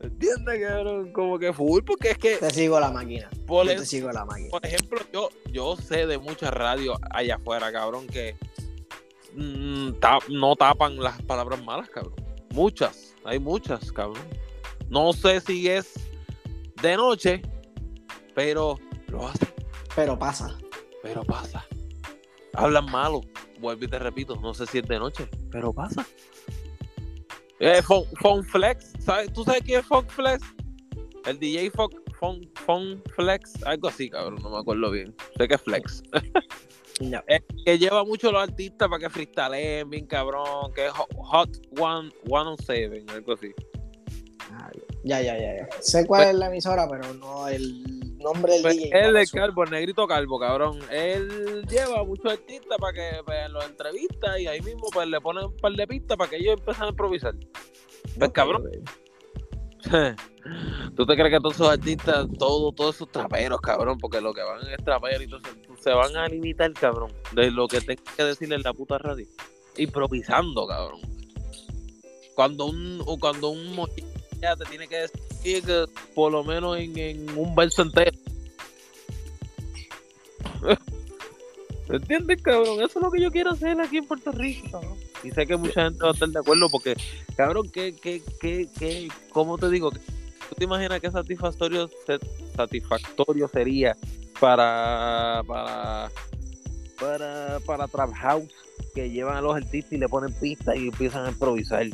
¿Entiendes, cabrón? Como que full, porque es que. Te sigo la máquina. Por, te sigo la máquina. Por ejemplo, yo, yo sé de muchas radios allá afuera, cabrón, que mm, no tapan las palabras malas, cabrón. Muchas, hay muchas, cabrón. No sé si es de noche, pero lo hacen. Pero pasa. Pero pasa. Hablan malo, vuelvo y te repito, no sé si es de noche, pero pasa. Eh, Flex, ¿sabes? ¿tú sabes quién es Flex? El DJ Fon, Flex, algo así, cabrón, no me acuerdo bien. Sé que es Flex. que lleva mucho a los artistas para que freestyleen bien cabrón, que es Hot One, 107, algo así. Ya, ya, ya, ya. Sé cuál pues es la emisora, pero no el nombre del pues DJ. Él es Calvo, el negrito Calvo, cabrón. Él lleva a muchos artistas para que pues, los entrevistas y ahí mismo pues le ponen un par de pistas para que ellos empiecen a improvisar. ¿Ves, cabrón? ¿Tú te crees que todos esos artistas, todos, todos esos traperos, cabrón, porque lo que van es traperos y entonces se van a limitar, cabrón, de lo que tenga que decirle en la puta radio? Improvisando, cabrón. Cuando un, cuando un ya te tiene que decir que por lo menos en, en un verso entero. ¿Entiendes, cabrón? Eso es lo que yo quiero hacer aquí en Puerto Rico. Y sé que mucha gente va a estar de acuerdo porque, cabrón, ¿qué, qué, qué, qué, cómo te digo? ¿Tú te imaginas qué satisfactorio, satisfactorio sería para, para, para, para Trap House que llevan a los artistas y le ponen pistas y empiezan a improvisar?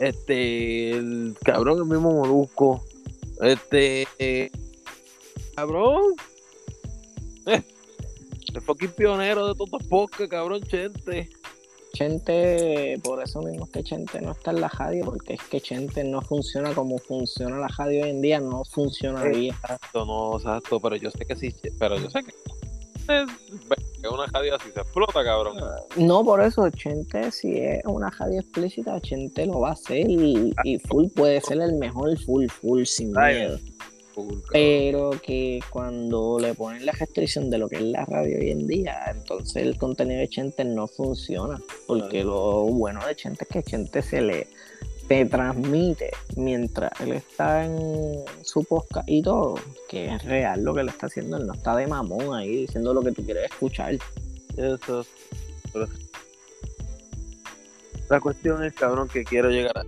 Este, el cabrón, el mismo Molusco. Este, eh, cabrón. Eh, el fucking pionero de todos los cabrón, Chente. Chente, por eso mismo es que Chente no está en la radio, porque es que Chente no funciona como funciona la radio hoy en día, no funcionaría. Exacto, no, exacto, pero yo sé que sí, pero yo sé que que una radio así se explota, cabrón. No, por eso, Chente, si es una radio explícita, Chente lo va a hacer y, full puede ser el mejor full, full, sin miedo. Pero que cuando le ponen la restricción de lo que es la radio hoy en día, entonces el contenido de Chente no funciona. Porque lo bueno de Chente es que Chente se le te transmite mientras él está en su podcast y todo, que es real lo que le está haciendo, él no está de mamón ahí diciendo lo que tú quieres escuchar. Eso. La cuestión es, cabrón, que quiero llegar a.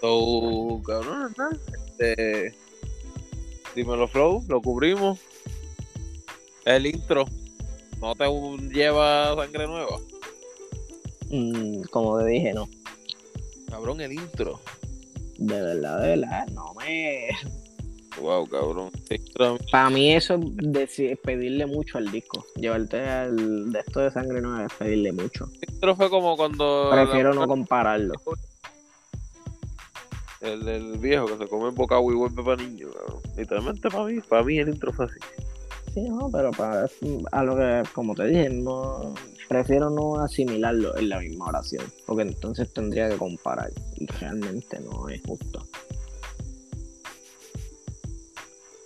So, cabrón, ¿no? Este. Dímelo, Flow, lo cubrimos. El intro. ¿No te lleva sangre nueva? Mm, como te dije, no. Cabrón, el intro. De verdad, de verdad, no me. Wow, cabrón. Para mí eso es pedirle mucho al disco. Llevarte al de esto de sangre no es pedirle mucho. El intro fue como cuando. Prefiero no compararlo. El del viejo que se come en boca y vuelve para niño, cabrón. Literalmente para mí, para mí el intro fue así. Sí, no, pero para a lo que, como te dije, no, prefiero no asimilarlo en la misma oración, porque entonces tendría que comparar y realmente no es justo.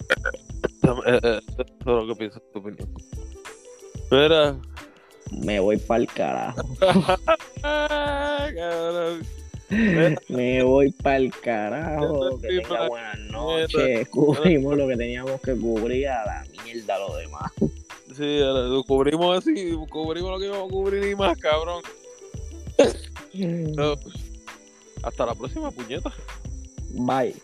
Eh, eh, eso es lo que pienso tu opinión. Espera. Me voy para el carajo. Me voy para el carajo. Que tenga buenas noches. Cubrimos lo que teníamos que cubrir a la mierda lo demás. Sí, lo cubrimos así, cubrimos lo que íbamos a cubrir y más, cabrón. hasta la próxima, puñeta. Bye.